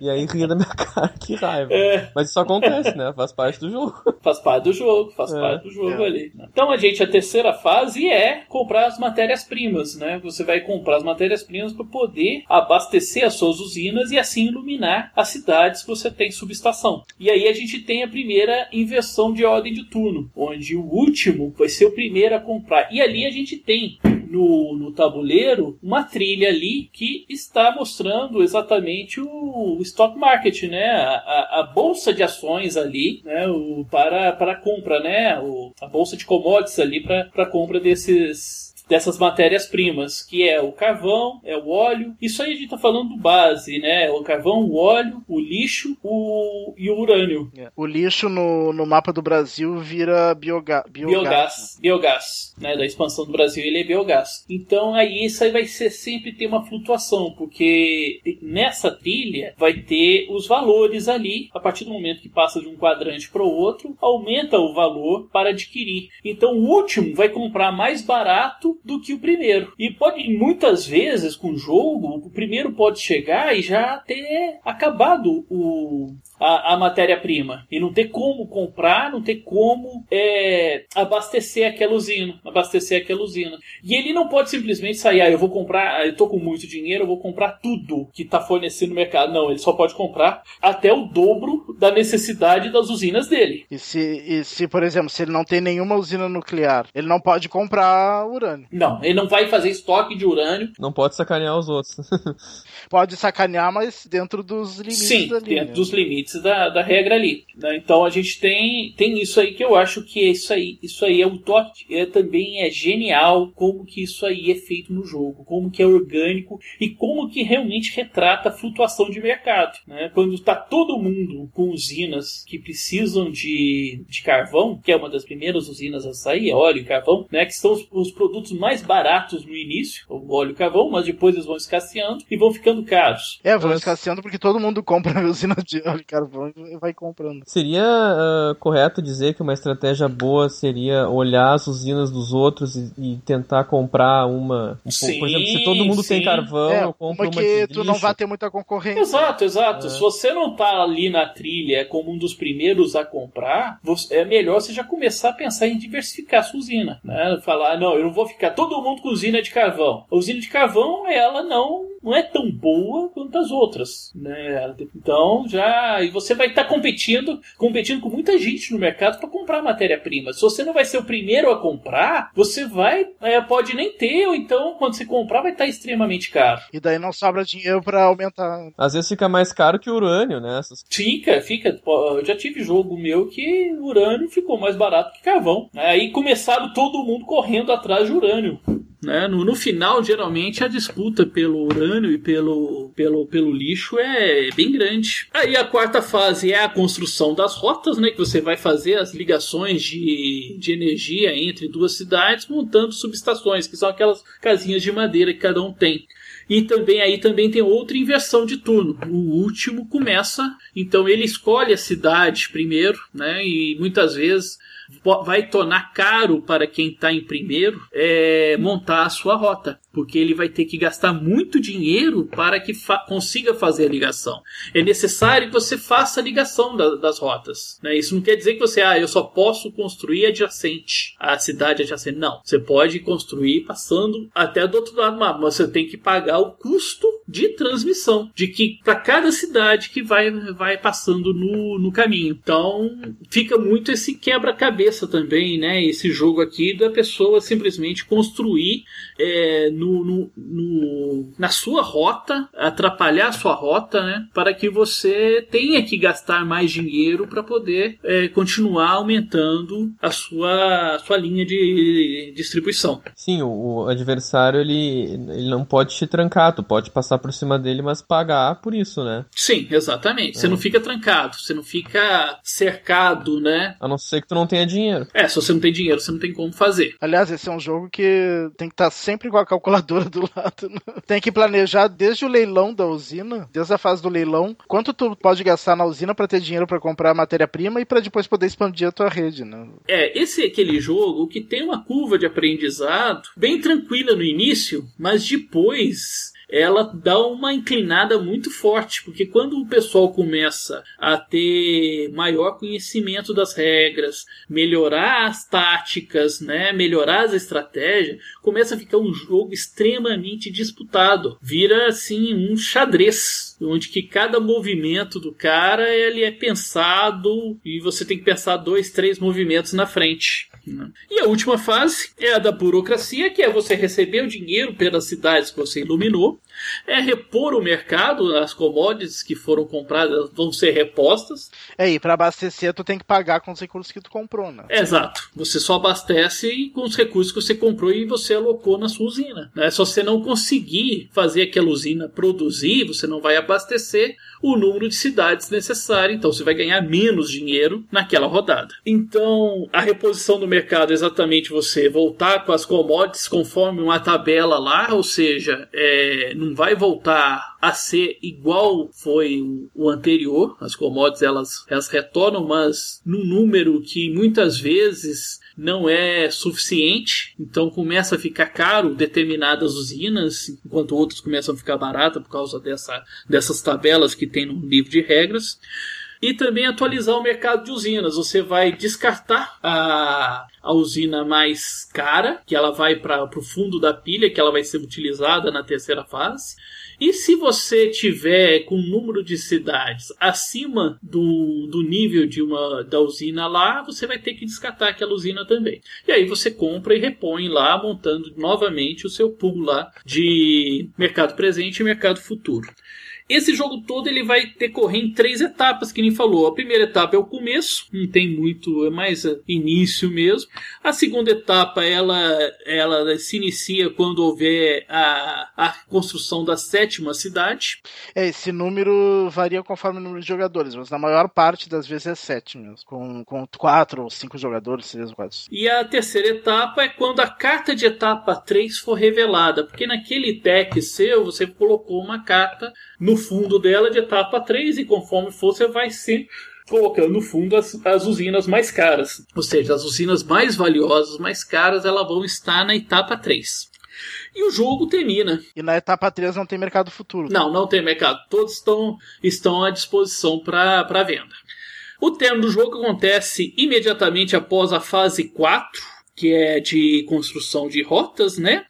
E aí ria da minha cara, que raiva. É. Mas isso acontece, né? Faz parte do jogo. Faz parte do jogo, faz é. parte do jogo é. ali. Então a gente, a terceira fase é comprar as matérias-primas, né? Você vai comprar as matérias-primas para poder abastecer as suas usinas e assim iluminar as cidades que você tem subestação. E aí a gente tem a primeira inversão de ordem de turno, onde o último vai ser o primeiro a comprar. E ali a gente tem no, no tabuleiro uma trilha ali que está mostrando exatamente o, o stock market, né? A, a, a, bolsa de ações ali, né? O, para, para compra, né? O, a bolsa de commodities ali para compra desses dessas matérias-primas, que é o carvão, é o óleo. Isso aí a gente está falando do base, né? O carvão, o óleo, o lixo o... e o urânio. É. O lixo no, no mapa do Brasil vira bioga... biogás. Biogás, biogás, né? Da expansão do Brasil ele é biogás. Então aí isso aí vai ser sempre ter uma flutuação, porque nessa trilha vai ter os valores ali, a partir do momento que passa de um quadrante para o outro, aumenta o valor para adquirir. Então o último vai comprar mais barato do que o primeiro. E pode, muitas vezes, com o jogo, o primeiro pode chegar e já ter acabado o, a, a matéria-prima e não ter como comprar, não ter como é, abastecer aquela usina, abastecer aquela usina. E ele não pode simplesmente sair, ah, eu vou comprar, eu tô com muito dinheiro, eu vou comprar tudo que está fornecendo no mercado. Não, ele só pode comprar até o dobro da necessidade das usinas dele. E se, e se por exemplo, se ele não tem nenhuma usina nuclear, ele não pode comprar urânio. Não, ele não vai fazer estoque de urânio. Não pode sacanear os outros. pode sacanear, mas dentro dos limites Sim, dentro né? dos limites da, da regra ali. Né? Então a gente tem, tem isso aí que eu acho que é isso aí, isso aí é o toque, é, também é genial como que isso aí é feito no jogo, como que é orgânico e como que realmente retrata a flutuação de mercado. Né? Quando está todo mundo com usinas que precisam de, de carvão, que é uma das primeiras usinas a sair, óleo e carvão, né? que são os, os produtos mais baratos no início, o óleo e carvão, mas depois eles vão escasseando e vão ficando caros. É, vão escasseando porque todo mundo compra usina de óleo e carvão vai comprando. Seria uh, correto dizer que uma estratégia boa seria olhar as usinas dos outros e, e tentar comprar uma. Um sim, por exemplo, se todo mundo sim. tem carvão, é, eu compro uma. Porque tu não vai ter muita concorrência. Exato, exato. É. Se você não tá ali na trilha como um dos primeiros a comprar, você, é melhor você já começar a pensar em diversificar a sua usina. Né? Falar, não, eu não vou ficar todo mundo com usina de carvão. A usina de carvão, ela não, não é tão boa quanto as outras. Né? Então já. E você vai estar tá competindo, competindo com muita gente no mercado para comprar matéria-prima. Se você não vai ser o primeiro a comprar, você vai, é, pode nem ter, ou então quando você comprar vai estar tá extremamente caro. E daí não sobra dinheiro para aumentar. Às vezes fica mais caro que o urânio, né? Fica, fica. Eu já tive jogo meu que urânio ficou mais barato que carvão. Aí começaram todo mundo correndo atrás de urânio. Né? No, no, final, geralmente, a disputa pelo urânio e pelo, pelo, pelo lixo é bem grande. Aí a quarta fase é a construção das rotas, né? Que você vai fazer as ligações de, de energia entre duas cidades, montando subestações, que são aquelas casinhas de madeira que cada um tem. E também aí também tem outra inversão de turno. O último começa, então ele escolhe a cidade primeiro, né? E muitas vezes vai tornar caro para quem está em primeiro é, montar a sua rota, porque ele vai ter que gastar muito dinheiro para que fa consiga fazer a ligação. É necessário que você faça a ligação da, das rotas. Né? Isso não quer dizer que você, ah, eu só posso construir adjacente à cidade adjacente. Não, você pode construir passando até do outro lado do mapa, mas você tem que pagar o custo de transmissão, de que para cada cidade que vai, vai passando no, no caminho. Então fica muito esse quebra-cabeça também, né? Esse jogo aqui da pessoa simplesmente construir é, no, no, no, na sua rota, atrapalhar a sua rota, né? Para que você tenha que gastar mais dinheiro para poder é, continuar aumentando a sua, a sua linha de distribuição. Sim, o, o adversário ele, ele não pode te trancar, tu pode passar por cima dele, mas pagar por isso, né? Sim, exatamente. Você é. não fica trancado, você não fica cercado, né? A não ser que tu não tenha dinheiro. É, se você não tem dinheiro, você não tem como fazer. Aliás, esse é um jogo que tem que estar sempre com a calculadora do lado. Né? Tem que planejar desde o leilão da usina, desde a fase do leilão, quanto tu pode gastar na usina para ter dinheiro para comprar matéria-prima e para depois poder expandir a tua rede, né? É, esse é aquele jogo que tem uma curva de aprendizado bem tranquila no início, mas depois ela dá uma inclinada muito forte, porque quando o pessoal começa a ter maior conhecimento das regras, melhorar as táticas, né, melhorar as estratégias, começa a ficar um jogo extremamente disputado. Vira assim um xadrez, onde que cada movimento do cara ele é pensado e você tem que pensar dois, três movimentos na frente. Né? E a última fase é a da burocracia, que é você receber o dinheiro pelas cidades que você iluminou, é repor o mercado, as commodities que foram compradas vão ser repostas. É, e para abastecer tu tem que pagar com os recursos que tu comprou, né? Exato. Você só abastece com os recursos que você comprou e você alocou na sua usina. Né? Se você não conseguir fazer aquela usina produzir, você não vai abastecer o número de cidades necessário, então você vai ganhar menos dinheiro naquela rodada. Então, a reposição do mercado é exatamente você voltar com as commodities conforme uma tabela lá, ou seja, é, vai voltar a ser igual foi o anterior. As commodities elas, elas retornam, mas num número que muitas vezes não é suficiente, então começa a ficar caro determinadas usinas, enquanto outras começam a ficar barata por causa dessa, dessas tabelas que tem no livro de regras. E também atualizar o mercado de usinas. Você vai descartar a, a usina mais cara, que ela vai para o fundo da pilha, que ela vai ser utilizada na terceira fase. E se você tiver com um número de cidades acima do, do nível de uma da usina lá, você vai ter que descartar aquela usina também. E aí você compra e repõe lá, montando novamente o seu pool lá de mercado presente e mercado futuro. Esse jogo todo ele vai decorrer em três etapas, que nem falou. A primeira etapa é o começo, não tem muito, é mais início mesmo. A segunda etapa ela, ela se inicia quando houver a, a construção da sétima cidade. É, esse número varia conforme o número de jogadores, mas na maior parte das vezes é sete mesmo, com, com quatro ou cinco jogadores, seis ou quatro. E a terceira etapa é quando a carta de etapa 3 for revelada, porque naquele deck seu você colocou uma carta no fundo dela de etapa 3 e conforme for você vai ser colocando no fundo as, as usinas mais caras. Ou seja, as usinas mais valiosas, mais caras, elas vão estar na etapa 3. E o jogo termina. E na etapa 3 não tem mercado futuro. Não, não tem mercado. Todos estão, estão à disposição para venda. O termo do jogo acontece imediatamente após a fase 4, que é de construção de rotas, né?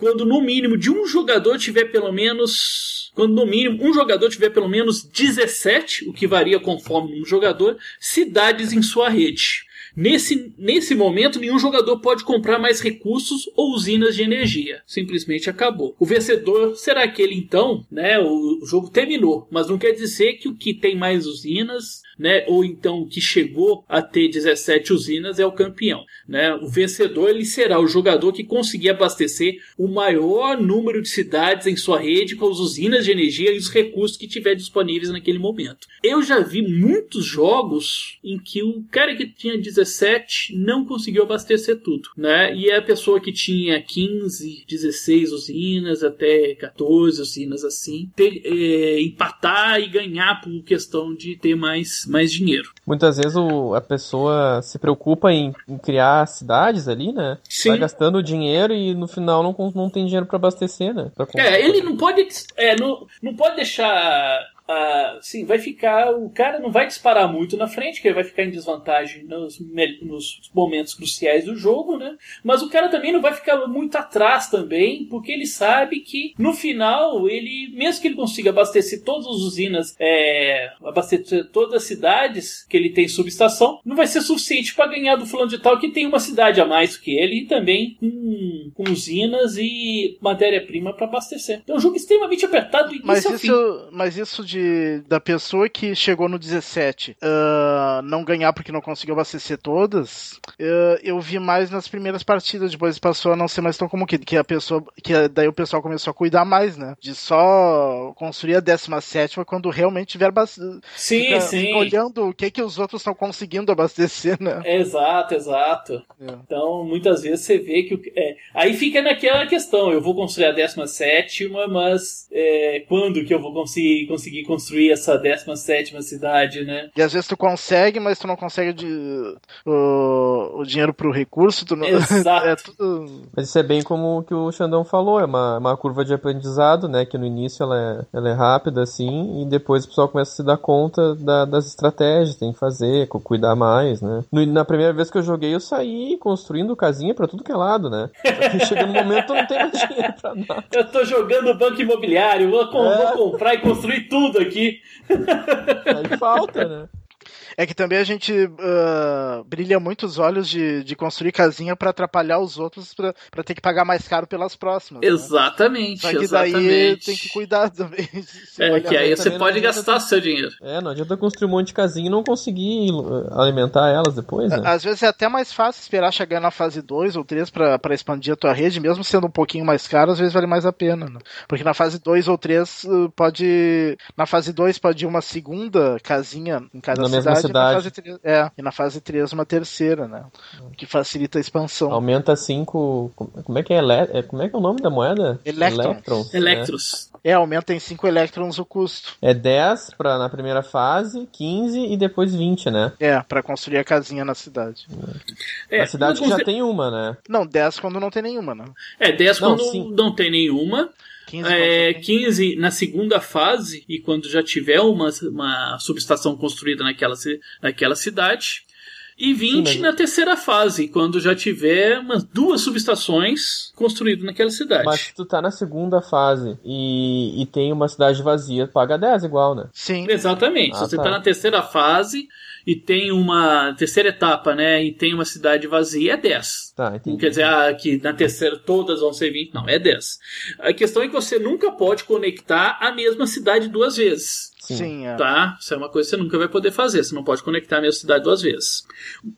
Quando no mínimo de um jogador tiver pelo menos quando no mínimo um jogador tiver pelo menos 17, o que varia conforme um jogador, cidades em sua rede. Nesse, nesse momento, nenhum jogador pode comprar mais recursos ou usinas de energia. Simplesmente acabou. O vencedor será aquele então, né? O, o jogo terminou, mas não quer dizer que o que tem mais usinas né, ou então que chegou a ter 17 usinas é o campeão. Né? O vencedor ele será o jogador que conseguir abastecer o maior número de cidades em sua rede com as usinas de energia e os recursos que tiver disponíveis naquele momento. Eu já vi muitos jogos em que o cara que tinha 17 não conseguiu abastecer tudo, né? E a pessoa que tinha 15, 16 usinas, até 14 usinas assim, ter, é, empatar e ganhar por questão de ter mais mais dinheiro. Muitas vezes o, a pessoa se preocupa em, em, criar cidades ali, né? Sim. Vai gastando dinheiro e no final não, não tem dinheiro para abastecer, né? é, ele não pode, é, não, não pode deixar ah, sim, vai ficar. O cara não vai disparar muito na frente, que ele vai ficar em desvantagem nos, nos momentos cruciais do jogo, né? Mas o cara também não vai ficar muito atrás também, porque ele sabe que no final, ele, mesmo que ele consiga abastecer todas as usinas, é, abastecer todas as cidades que ele tem subestação, não vai ser suficiente para ganhar do fulano de tal que tem uma cidade a mais que ele e também com, com usinas e matéria-prima para abastecer. Então é um jogo extremamente apertado e mas isso, mas isso de da pessoa que chegou no 17 uh, ah, não ganhar porque não conseguiu abastecer todas, uh, eu vi mais nas primeiras partidas, depois passou a não ser mais tão como que, que a pessoa, que daí o pessoal começou a cuidar mais, né? De só construir a 17 quando realmente tiver bastante. Sim, fica, sim. Fica olhando o que que os outros estão conseguindo abastecer, né? Exato, exato. É. Então, muitas vezes você vê que. É, aí fica naquela questão: eu vou construir a 17, mas é, quando que eu vou conseguir, conseguir construir essa 17 cidade, né? E às vezes tu consegue, mas tu não consegue de, o, o dinheiro pro recurso. Tu não... Exato. é tudo... Mas isso é bem como o que o Xandão falou: é uma, uma curva de aprendizado, né? Que no início ela é, ela é rápida, assim, e depois o pessoal começa a se dar conta da, das estratégias, tem que fazer, cuidar mais, né? No, na primeira vez que eu joguei, eu saí construindo casinha para tudo que é lado, né? chega no momento não tem mais dinheiro pra nada. Eu tô jogando banco imobiliário, vou, com, é. vou comprar e construir tudo aqui. Aí falta, né? É que também a gente uh, brilha muito os olhos de, de construir casinha para atrapalhar os outros para ter que pagar mais caro pelas próximas. Exatamente. Né? Só que exatamente. daí tem que cuidar também. É, que aí você pode gastar seu dinheiro. É, não adianta construir um monte de casinha e não conseguir alimentar elas depois. Né? Às vezes é até mais fácil esperar chegar na fase 2 ou 3 para expandir a tua rede, mesmo sendo um pouquinho mais caro, às vezes vale mais a pena. Né? Porque na fase 2 ou 3 pode. Na fase 2 pode ir uma segunda casinha em cada na cidade. Cidade. Na fase 3, é, e na fase 3 uma terceira, né? Que facilita a expansão. Aumenta 5. Como é que é? é? Como é que é o nome da moeda? Electrons. Electros. É, aumenta em 5 elétrons o custo. É 10 pra, na primeira fase, 15 e depois 20, né? É, pra construir a casinha na cidade. É, a cidade que já tem uma, né? Não, 10 quando não tem nenhuma, né? É, 10 quando não, não tem nenhuma. 15, é, 15 na segunda fase, e quando já tiver uma, uma subestação construída naquela, naquela cidade. E 20 Sim, mas... na terceira fase, quando já tiver umas duas subestações construídas naquela cidade. Mas se tu tá na segunda fase e, e tem uma cidade vazia, paga 10 igual, né? Sim. Exatamente. Ah, se você tá. tá na terceira fase e tem uma terceira etapa, né? E tem uma cidade vazia, é 10. Tá, entendi. Quer dizer, ah, que na terceira todas vão ser 20. Não, é 10. A questão é que você nunca pode conectar a mesma cidade duas vezes. Sim, é. Tá? Isso é uma coisa que você nunca vai poder fazer. Você não pode conectar a mesma cidade duas vezes.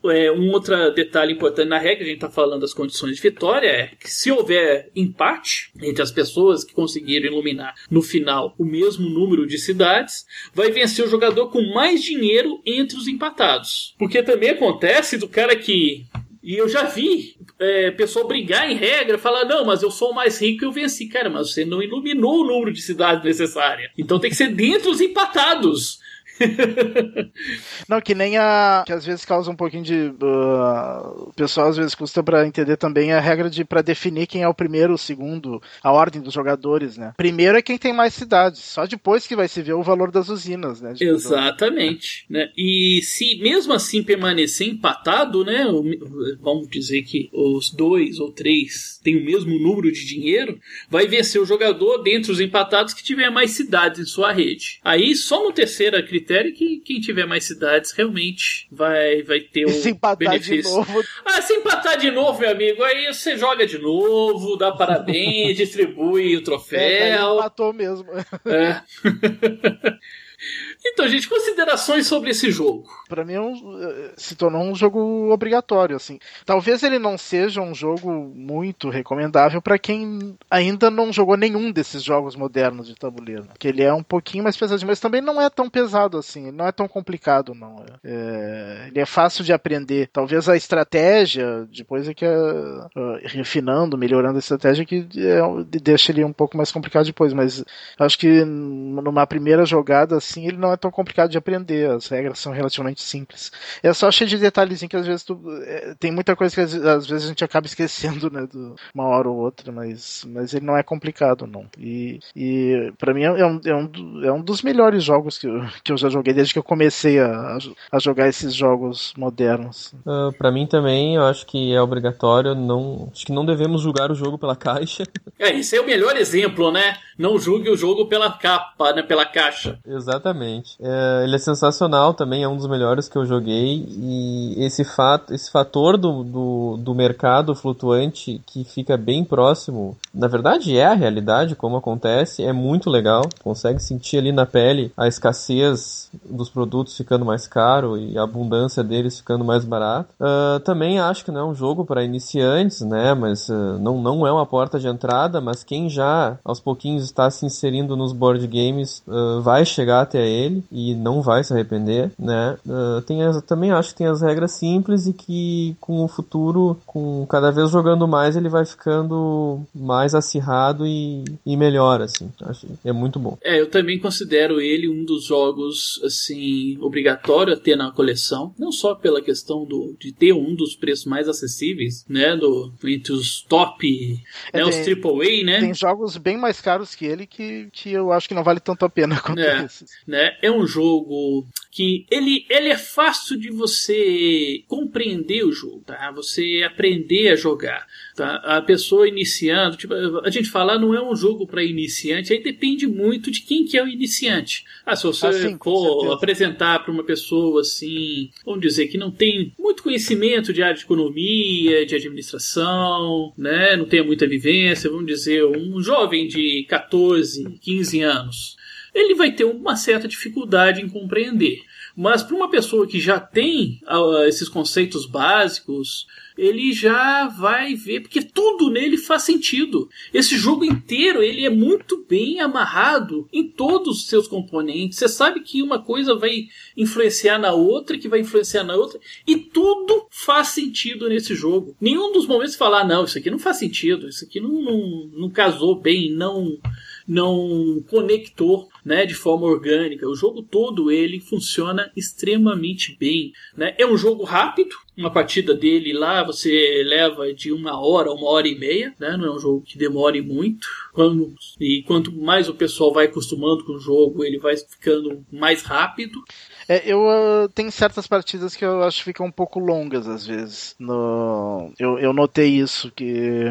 É, um outro detalhe importante na regra, a gente está falando das condições de vitória, é que se houver empate entre as pessoas que conseguiram iluminar no final o mesmo número de cidades, vai vencer o jogador com mais dinheiro entre os empatados. Porque também acontece do cara que e eu já vi é, pessoa brigar em regra, falar, não, mas eu sou o mais rico e eu venci. Cara, mas você não iluminou o número de cidades necessária. Então tem que ser dentro os empatados. Não, que nem a. que às vezes causa um pouquinho de. Uh, o pessoal às vezes custa para entender também a regra de para definir quem é o primeiro, o segundo, a ordem dos jogadores, né? Primeiro é quem tem mais cidades, só depois que vai se ver o valor das usinas, né? Exatamente. Né? E se mesmo assim permanecer empatado, né? Vamos dizer que os dois ou três têm o mesmo número de dinheiro, vai vencer o jogador dentre os empatados que tiver mais cidades em sua rede. Aí só no terceiro critério critério que quem tiver mais cidades realmente vai, vai ter o se empatar benefício. De novo. Ah, se empatar de novo, meu amigo, aí você joga de novo, dá parabéns, distribui o troféu. É, empatou mesmo. É. Então, gente, considerações sobre esse jogo. Para mim, é um, se tornou um jogo obrigatório, assim. Talvez ele não seja um jogo muito recomendável para quem ainda não jogou nenhum desses jogos modernos de tabuleiro. Que ele é um pouquinho mais pesadinho, mas também não é tão pesado assim. Não é tão complicado, não. É, ele é fácil de aprender. Talvez a estratégia, depois é que é, uh, refinando, melhorando a estratégia, que é, deixa ele um pouco mais complicado depois. Mas acho que numa primeira jogada, assim, ele não é tão complicado de aprender, as regras são relativamente simples. É só cheio de detalhezinho que às vezes tu, é, tem muita coisa que às, às, vezes a gente acaba esquecendo, né, de uma hora ou outra, mas, mas ele não é complicado, não. E, e para mim é, é um, é, um, é um dos melhores jogos que eu, que eu já joguei desde que eu comecei a, a jogar esses jogos modernos. Uh, para mim também, eu acho que é obrigatório, não, acho que não devemos julgar o jogo pela caixa. É, esse é o melhor exemplo, né? Não julgue o jogo pela capa, né, pela caixa. Exatamente. É, ele é sensacional também, é um dos melhores que eu joguei e esse fato, esse fator do, do, do mercado flutuante que fica bem próximo, na verdade é a realidade como acontece, é muito legal. Consegue sentir ali na pele a escassez dos produtos ficando mais caro e a abundância deles ficando mais barato. Uh, também acho que não é um jogo para iniciantes, né? Mas uh, não, não é uma porta de entrada, mas quem já aos pouquinhos está se inserindo nos board games uh, vai chegar até ele e não vai se arrepender, né? tem as, também acho que tem as regras simples e que com o futuro, com cada vez jogando mais, ele vai ficando mais acirrado e, e melhor, assim. Acho, é muito bom. É, eu também considero ele um dos jogos, assim, obrigatório a ter na coleção. Não só pela questão do, de ter um dos preços mais acessíveis, né? Do, entre os top, é, né, tem, os AAA, né? Tem jogos bem mais caros que ele que, que eu acho que não vale tanto a pena quanto é, esses. Né? É um jogo que ele, ele é fácil de você compreender o jogo, tá? Você aprender a jogar. Tá? A pessoa iniciando, tipo, a gente fala, não é um jogo para iniciante, aí depende muito de quem que é o iniciante. Ah, se você assim, for apresentar para uma pessoa assim, vamos dizer que não tem muito conhecimento de área de economia, de administração, né, não tem muita vivência, vamos dizer, um jovem de 14, 15 anos, ele vai ter uma certa dificuldade em compreender. Mas para uma pessoa que já tem uh, esses conceitos básicos, ele já vai ver, porque tudo nele faz sentido. Esse jogo inteiro, ele é muito bem amarrado em todos os seus componentes. Você sabe que uma coisa vai influenciar na outra, que vai influenciar na outra, e tudo faz sentido nesse jogo. Nenhum dos momentos falar, ah, não, isso aqui não faz sentido, isso aqui não, não, não casou bem, não não conectou né, de forma orgânica. O jogo todo ele funciona extremamente bem. Né? É um jogo rápido, uma partida dele lá você leva de uma hora a uma hora e meia, né? Não é um jogo que demore muito. Quando, e quanto mais o pessoal vai acostumando com o jogo, ele vai ficando mais rápido. É, eu uh, tenho certas partidas que eu acho que ficam um pouco longas às vezes. No, eu, eu notei isso, que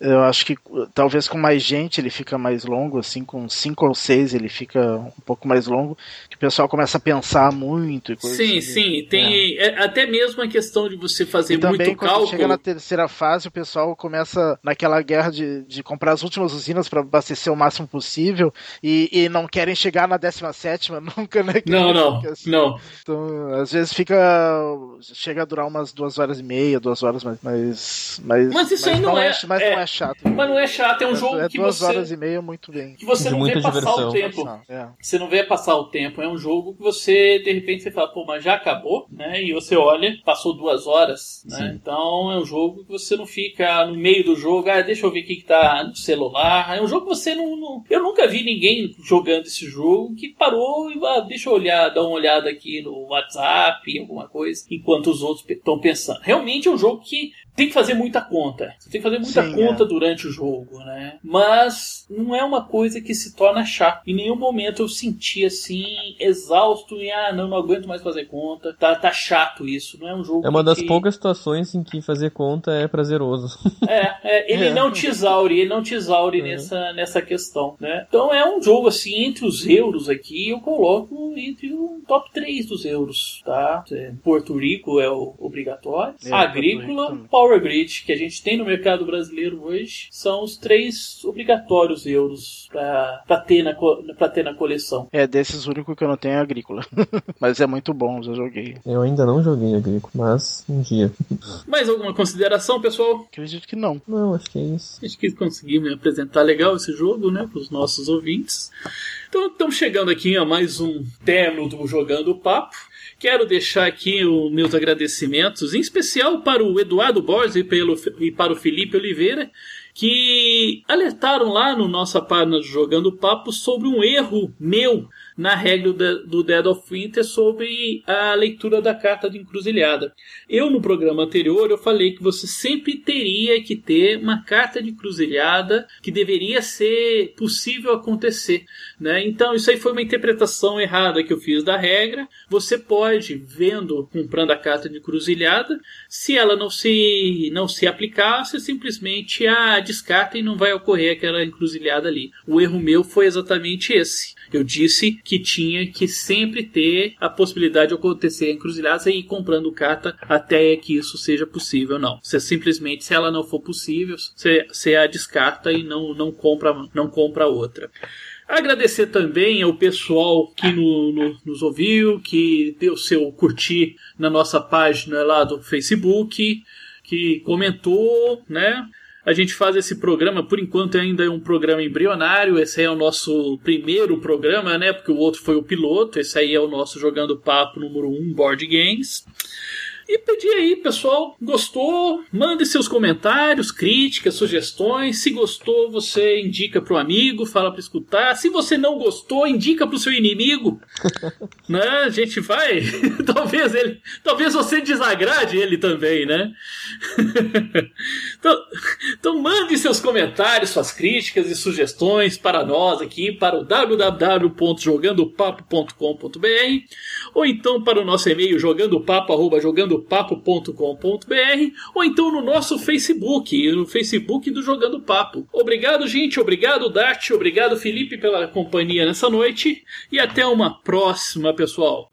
eu acho que talvez com mais gente ele fica mais longo, assim, com cinco ou seis ele fica um pouco mais longo, que o pessoal começa a pensar muito e coisas Sim, assim. sim, tem é. É, até mesmo a questão de você fazer e também, muito quando cálculo. chega na terceira fase, o pessoal começa naquela guerra de, de comprar as últimas usinas para abastecer o máximo possível e, e não querem chegar na décima sétima nunca, né? Não, não, assim. Não. Então, às vezes fica. Chega a durar umas duas horas e meia, duas horas, mas. Mas, mas, mas isso mas aí não, é, é, Mas é, não é chato. Mas não é chato, é um jogo é que duas você. horas e meia muito bem. Que você não vê passar diversão. o tempo. É. Você não vê passar o tempo. É um jogo que você, de repente, você fala, pô, mas já acabou, né? E você olha, passou duas horas, né? Então é um jogo que você não fica no meio do jogo, ah, deixa eu ver o que, que tá no celular. É um jogo que você não, não. Eu nunca vi ninguém jogando esse jogo que parou e ah, deixa eu olhar, dar uma olhada aqui no WhatsApp, alguma coisa, enquanto os outros estão pensando. Realmente é um jogo que tem que fazer muita conta. Você tem que fazer muita Sim, conta é. durante o jogo, né? Mas não é uma coisa que se torna chato. Em nenhum momento eu senti assim, exausto e ah, não, não aguento mais fazer conta. Tá, tá chato isso. Não é um jogo. É uma das poucas situações em que fazer conta é prazeroso. É, é ele é. não te exaure, ele não te exaure é. nessa, nessa questão, né? Então é um jogo assim, entre os euros aqui, eu coloco entre o top 3 dos euros, tá? É, Porto Rico é o obrigatório. É, Agrícola, Power Grid que a gente tem no mercado brasileiro hoje são os três obrigatórios euros para ter, na, ter na coleção. É, desses o único que eu não tenho é agrícola. mas é muito bom, já joguei. Eu ainda não joguei agrícola, mas um dia. Mais alguma consideração, pessoal? Acredito que não. Não, acho que é isso. Acho que conseguimos apresentar legal esse jogo, né, para os nossos ouvintes. Então, estamos chegando aqui a mais um término do Jogando o Papo. Quero deixar aqui os meus agradecimentos, em especial para o Eduardo Borges e, e para o Felipe Oliveira, que alertaram lá no nossa página Jogando Papo sobre um erro meu na regra do Dead of Winter sobre a leitura da carta de encruzilhada. Eu, no programa anterior, eu falei que você sempre teria que ter uma carta de encruzilhada que deveria ser possível acontecer. Né? Então, isso aí foi uma interpretação errada que eu fiz da regra. Você pode, vendo, comprando a carta de encruzilhada, se ela não se, não se aplicar, você simplesmente a descarta e não vai ocorrer aquela encruzilhada ali. O erro meu foi exatamente esse. Eu disse que tinha que sempre ter a possibilidade de acontecer encruzilhadas e ir comprando carta até que isso seja possível. Não. Você simplesmente, se ela não for possível, você, você a descarta e não, não compra não compra outra. Agradecer também ao pessoal que no, no, nos ouviu, que deu seu curtir na nossa página lá do Facebook, que comentou, né? A gente faz esse programa, por enquanto ainda é um programa embrionário. Esse aí é o nosso primeiro programa, né? Porque o outro foi o piloto. Esse aí é o nosso Jogando Papo número 1 Board Games. E pedir aí, pessoal, gostou? Mande seus comentários, críticas, sugestões. Se gostou, você indica para o amigo, fala para escutar. Se você não gostou, indica para o seu inimigo. né? A gente vai. talvez ele, talvez você desagrade ele também, né? então, então mande seus comentários, suas críticas e sugestões para nós aqui para o www.jogandopapo.com.br ou então para o nosso e-mail jogandopapo.com.br ou então no nosso Facebook, no Facebook do Jogando Papo. Obrigado, gente, obrigado, Dart, obrigado, Felipe, pela companhia nessa noite e até uma próxima, pessoal.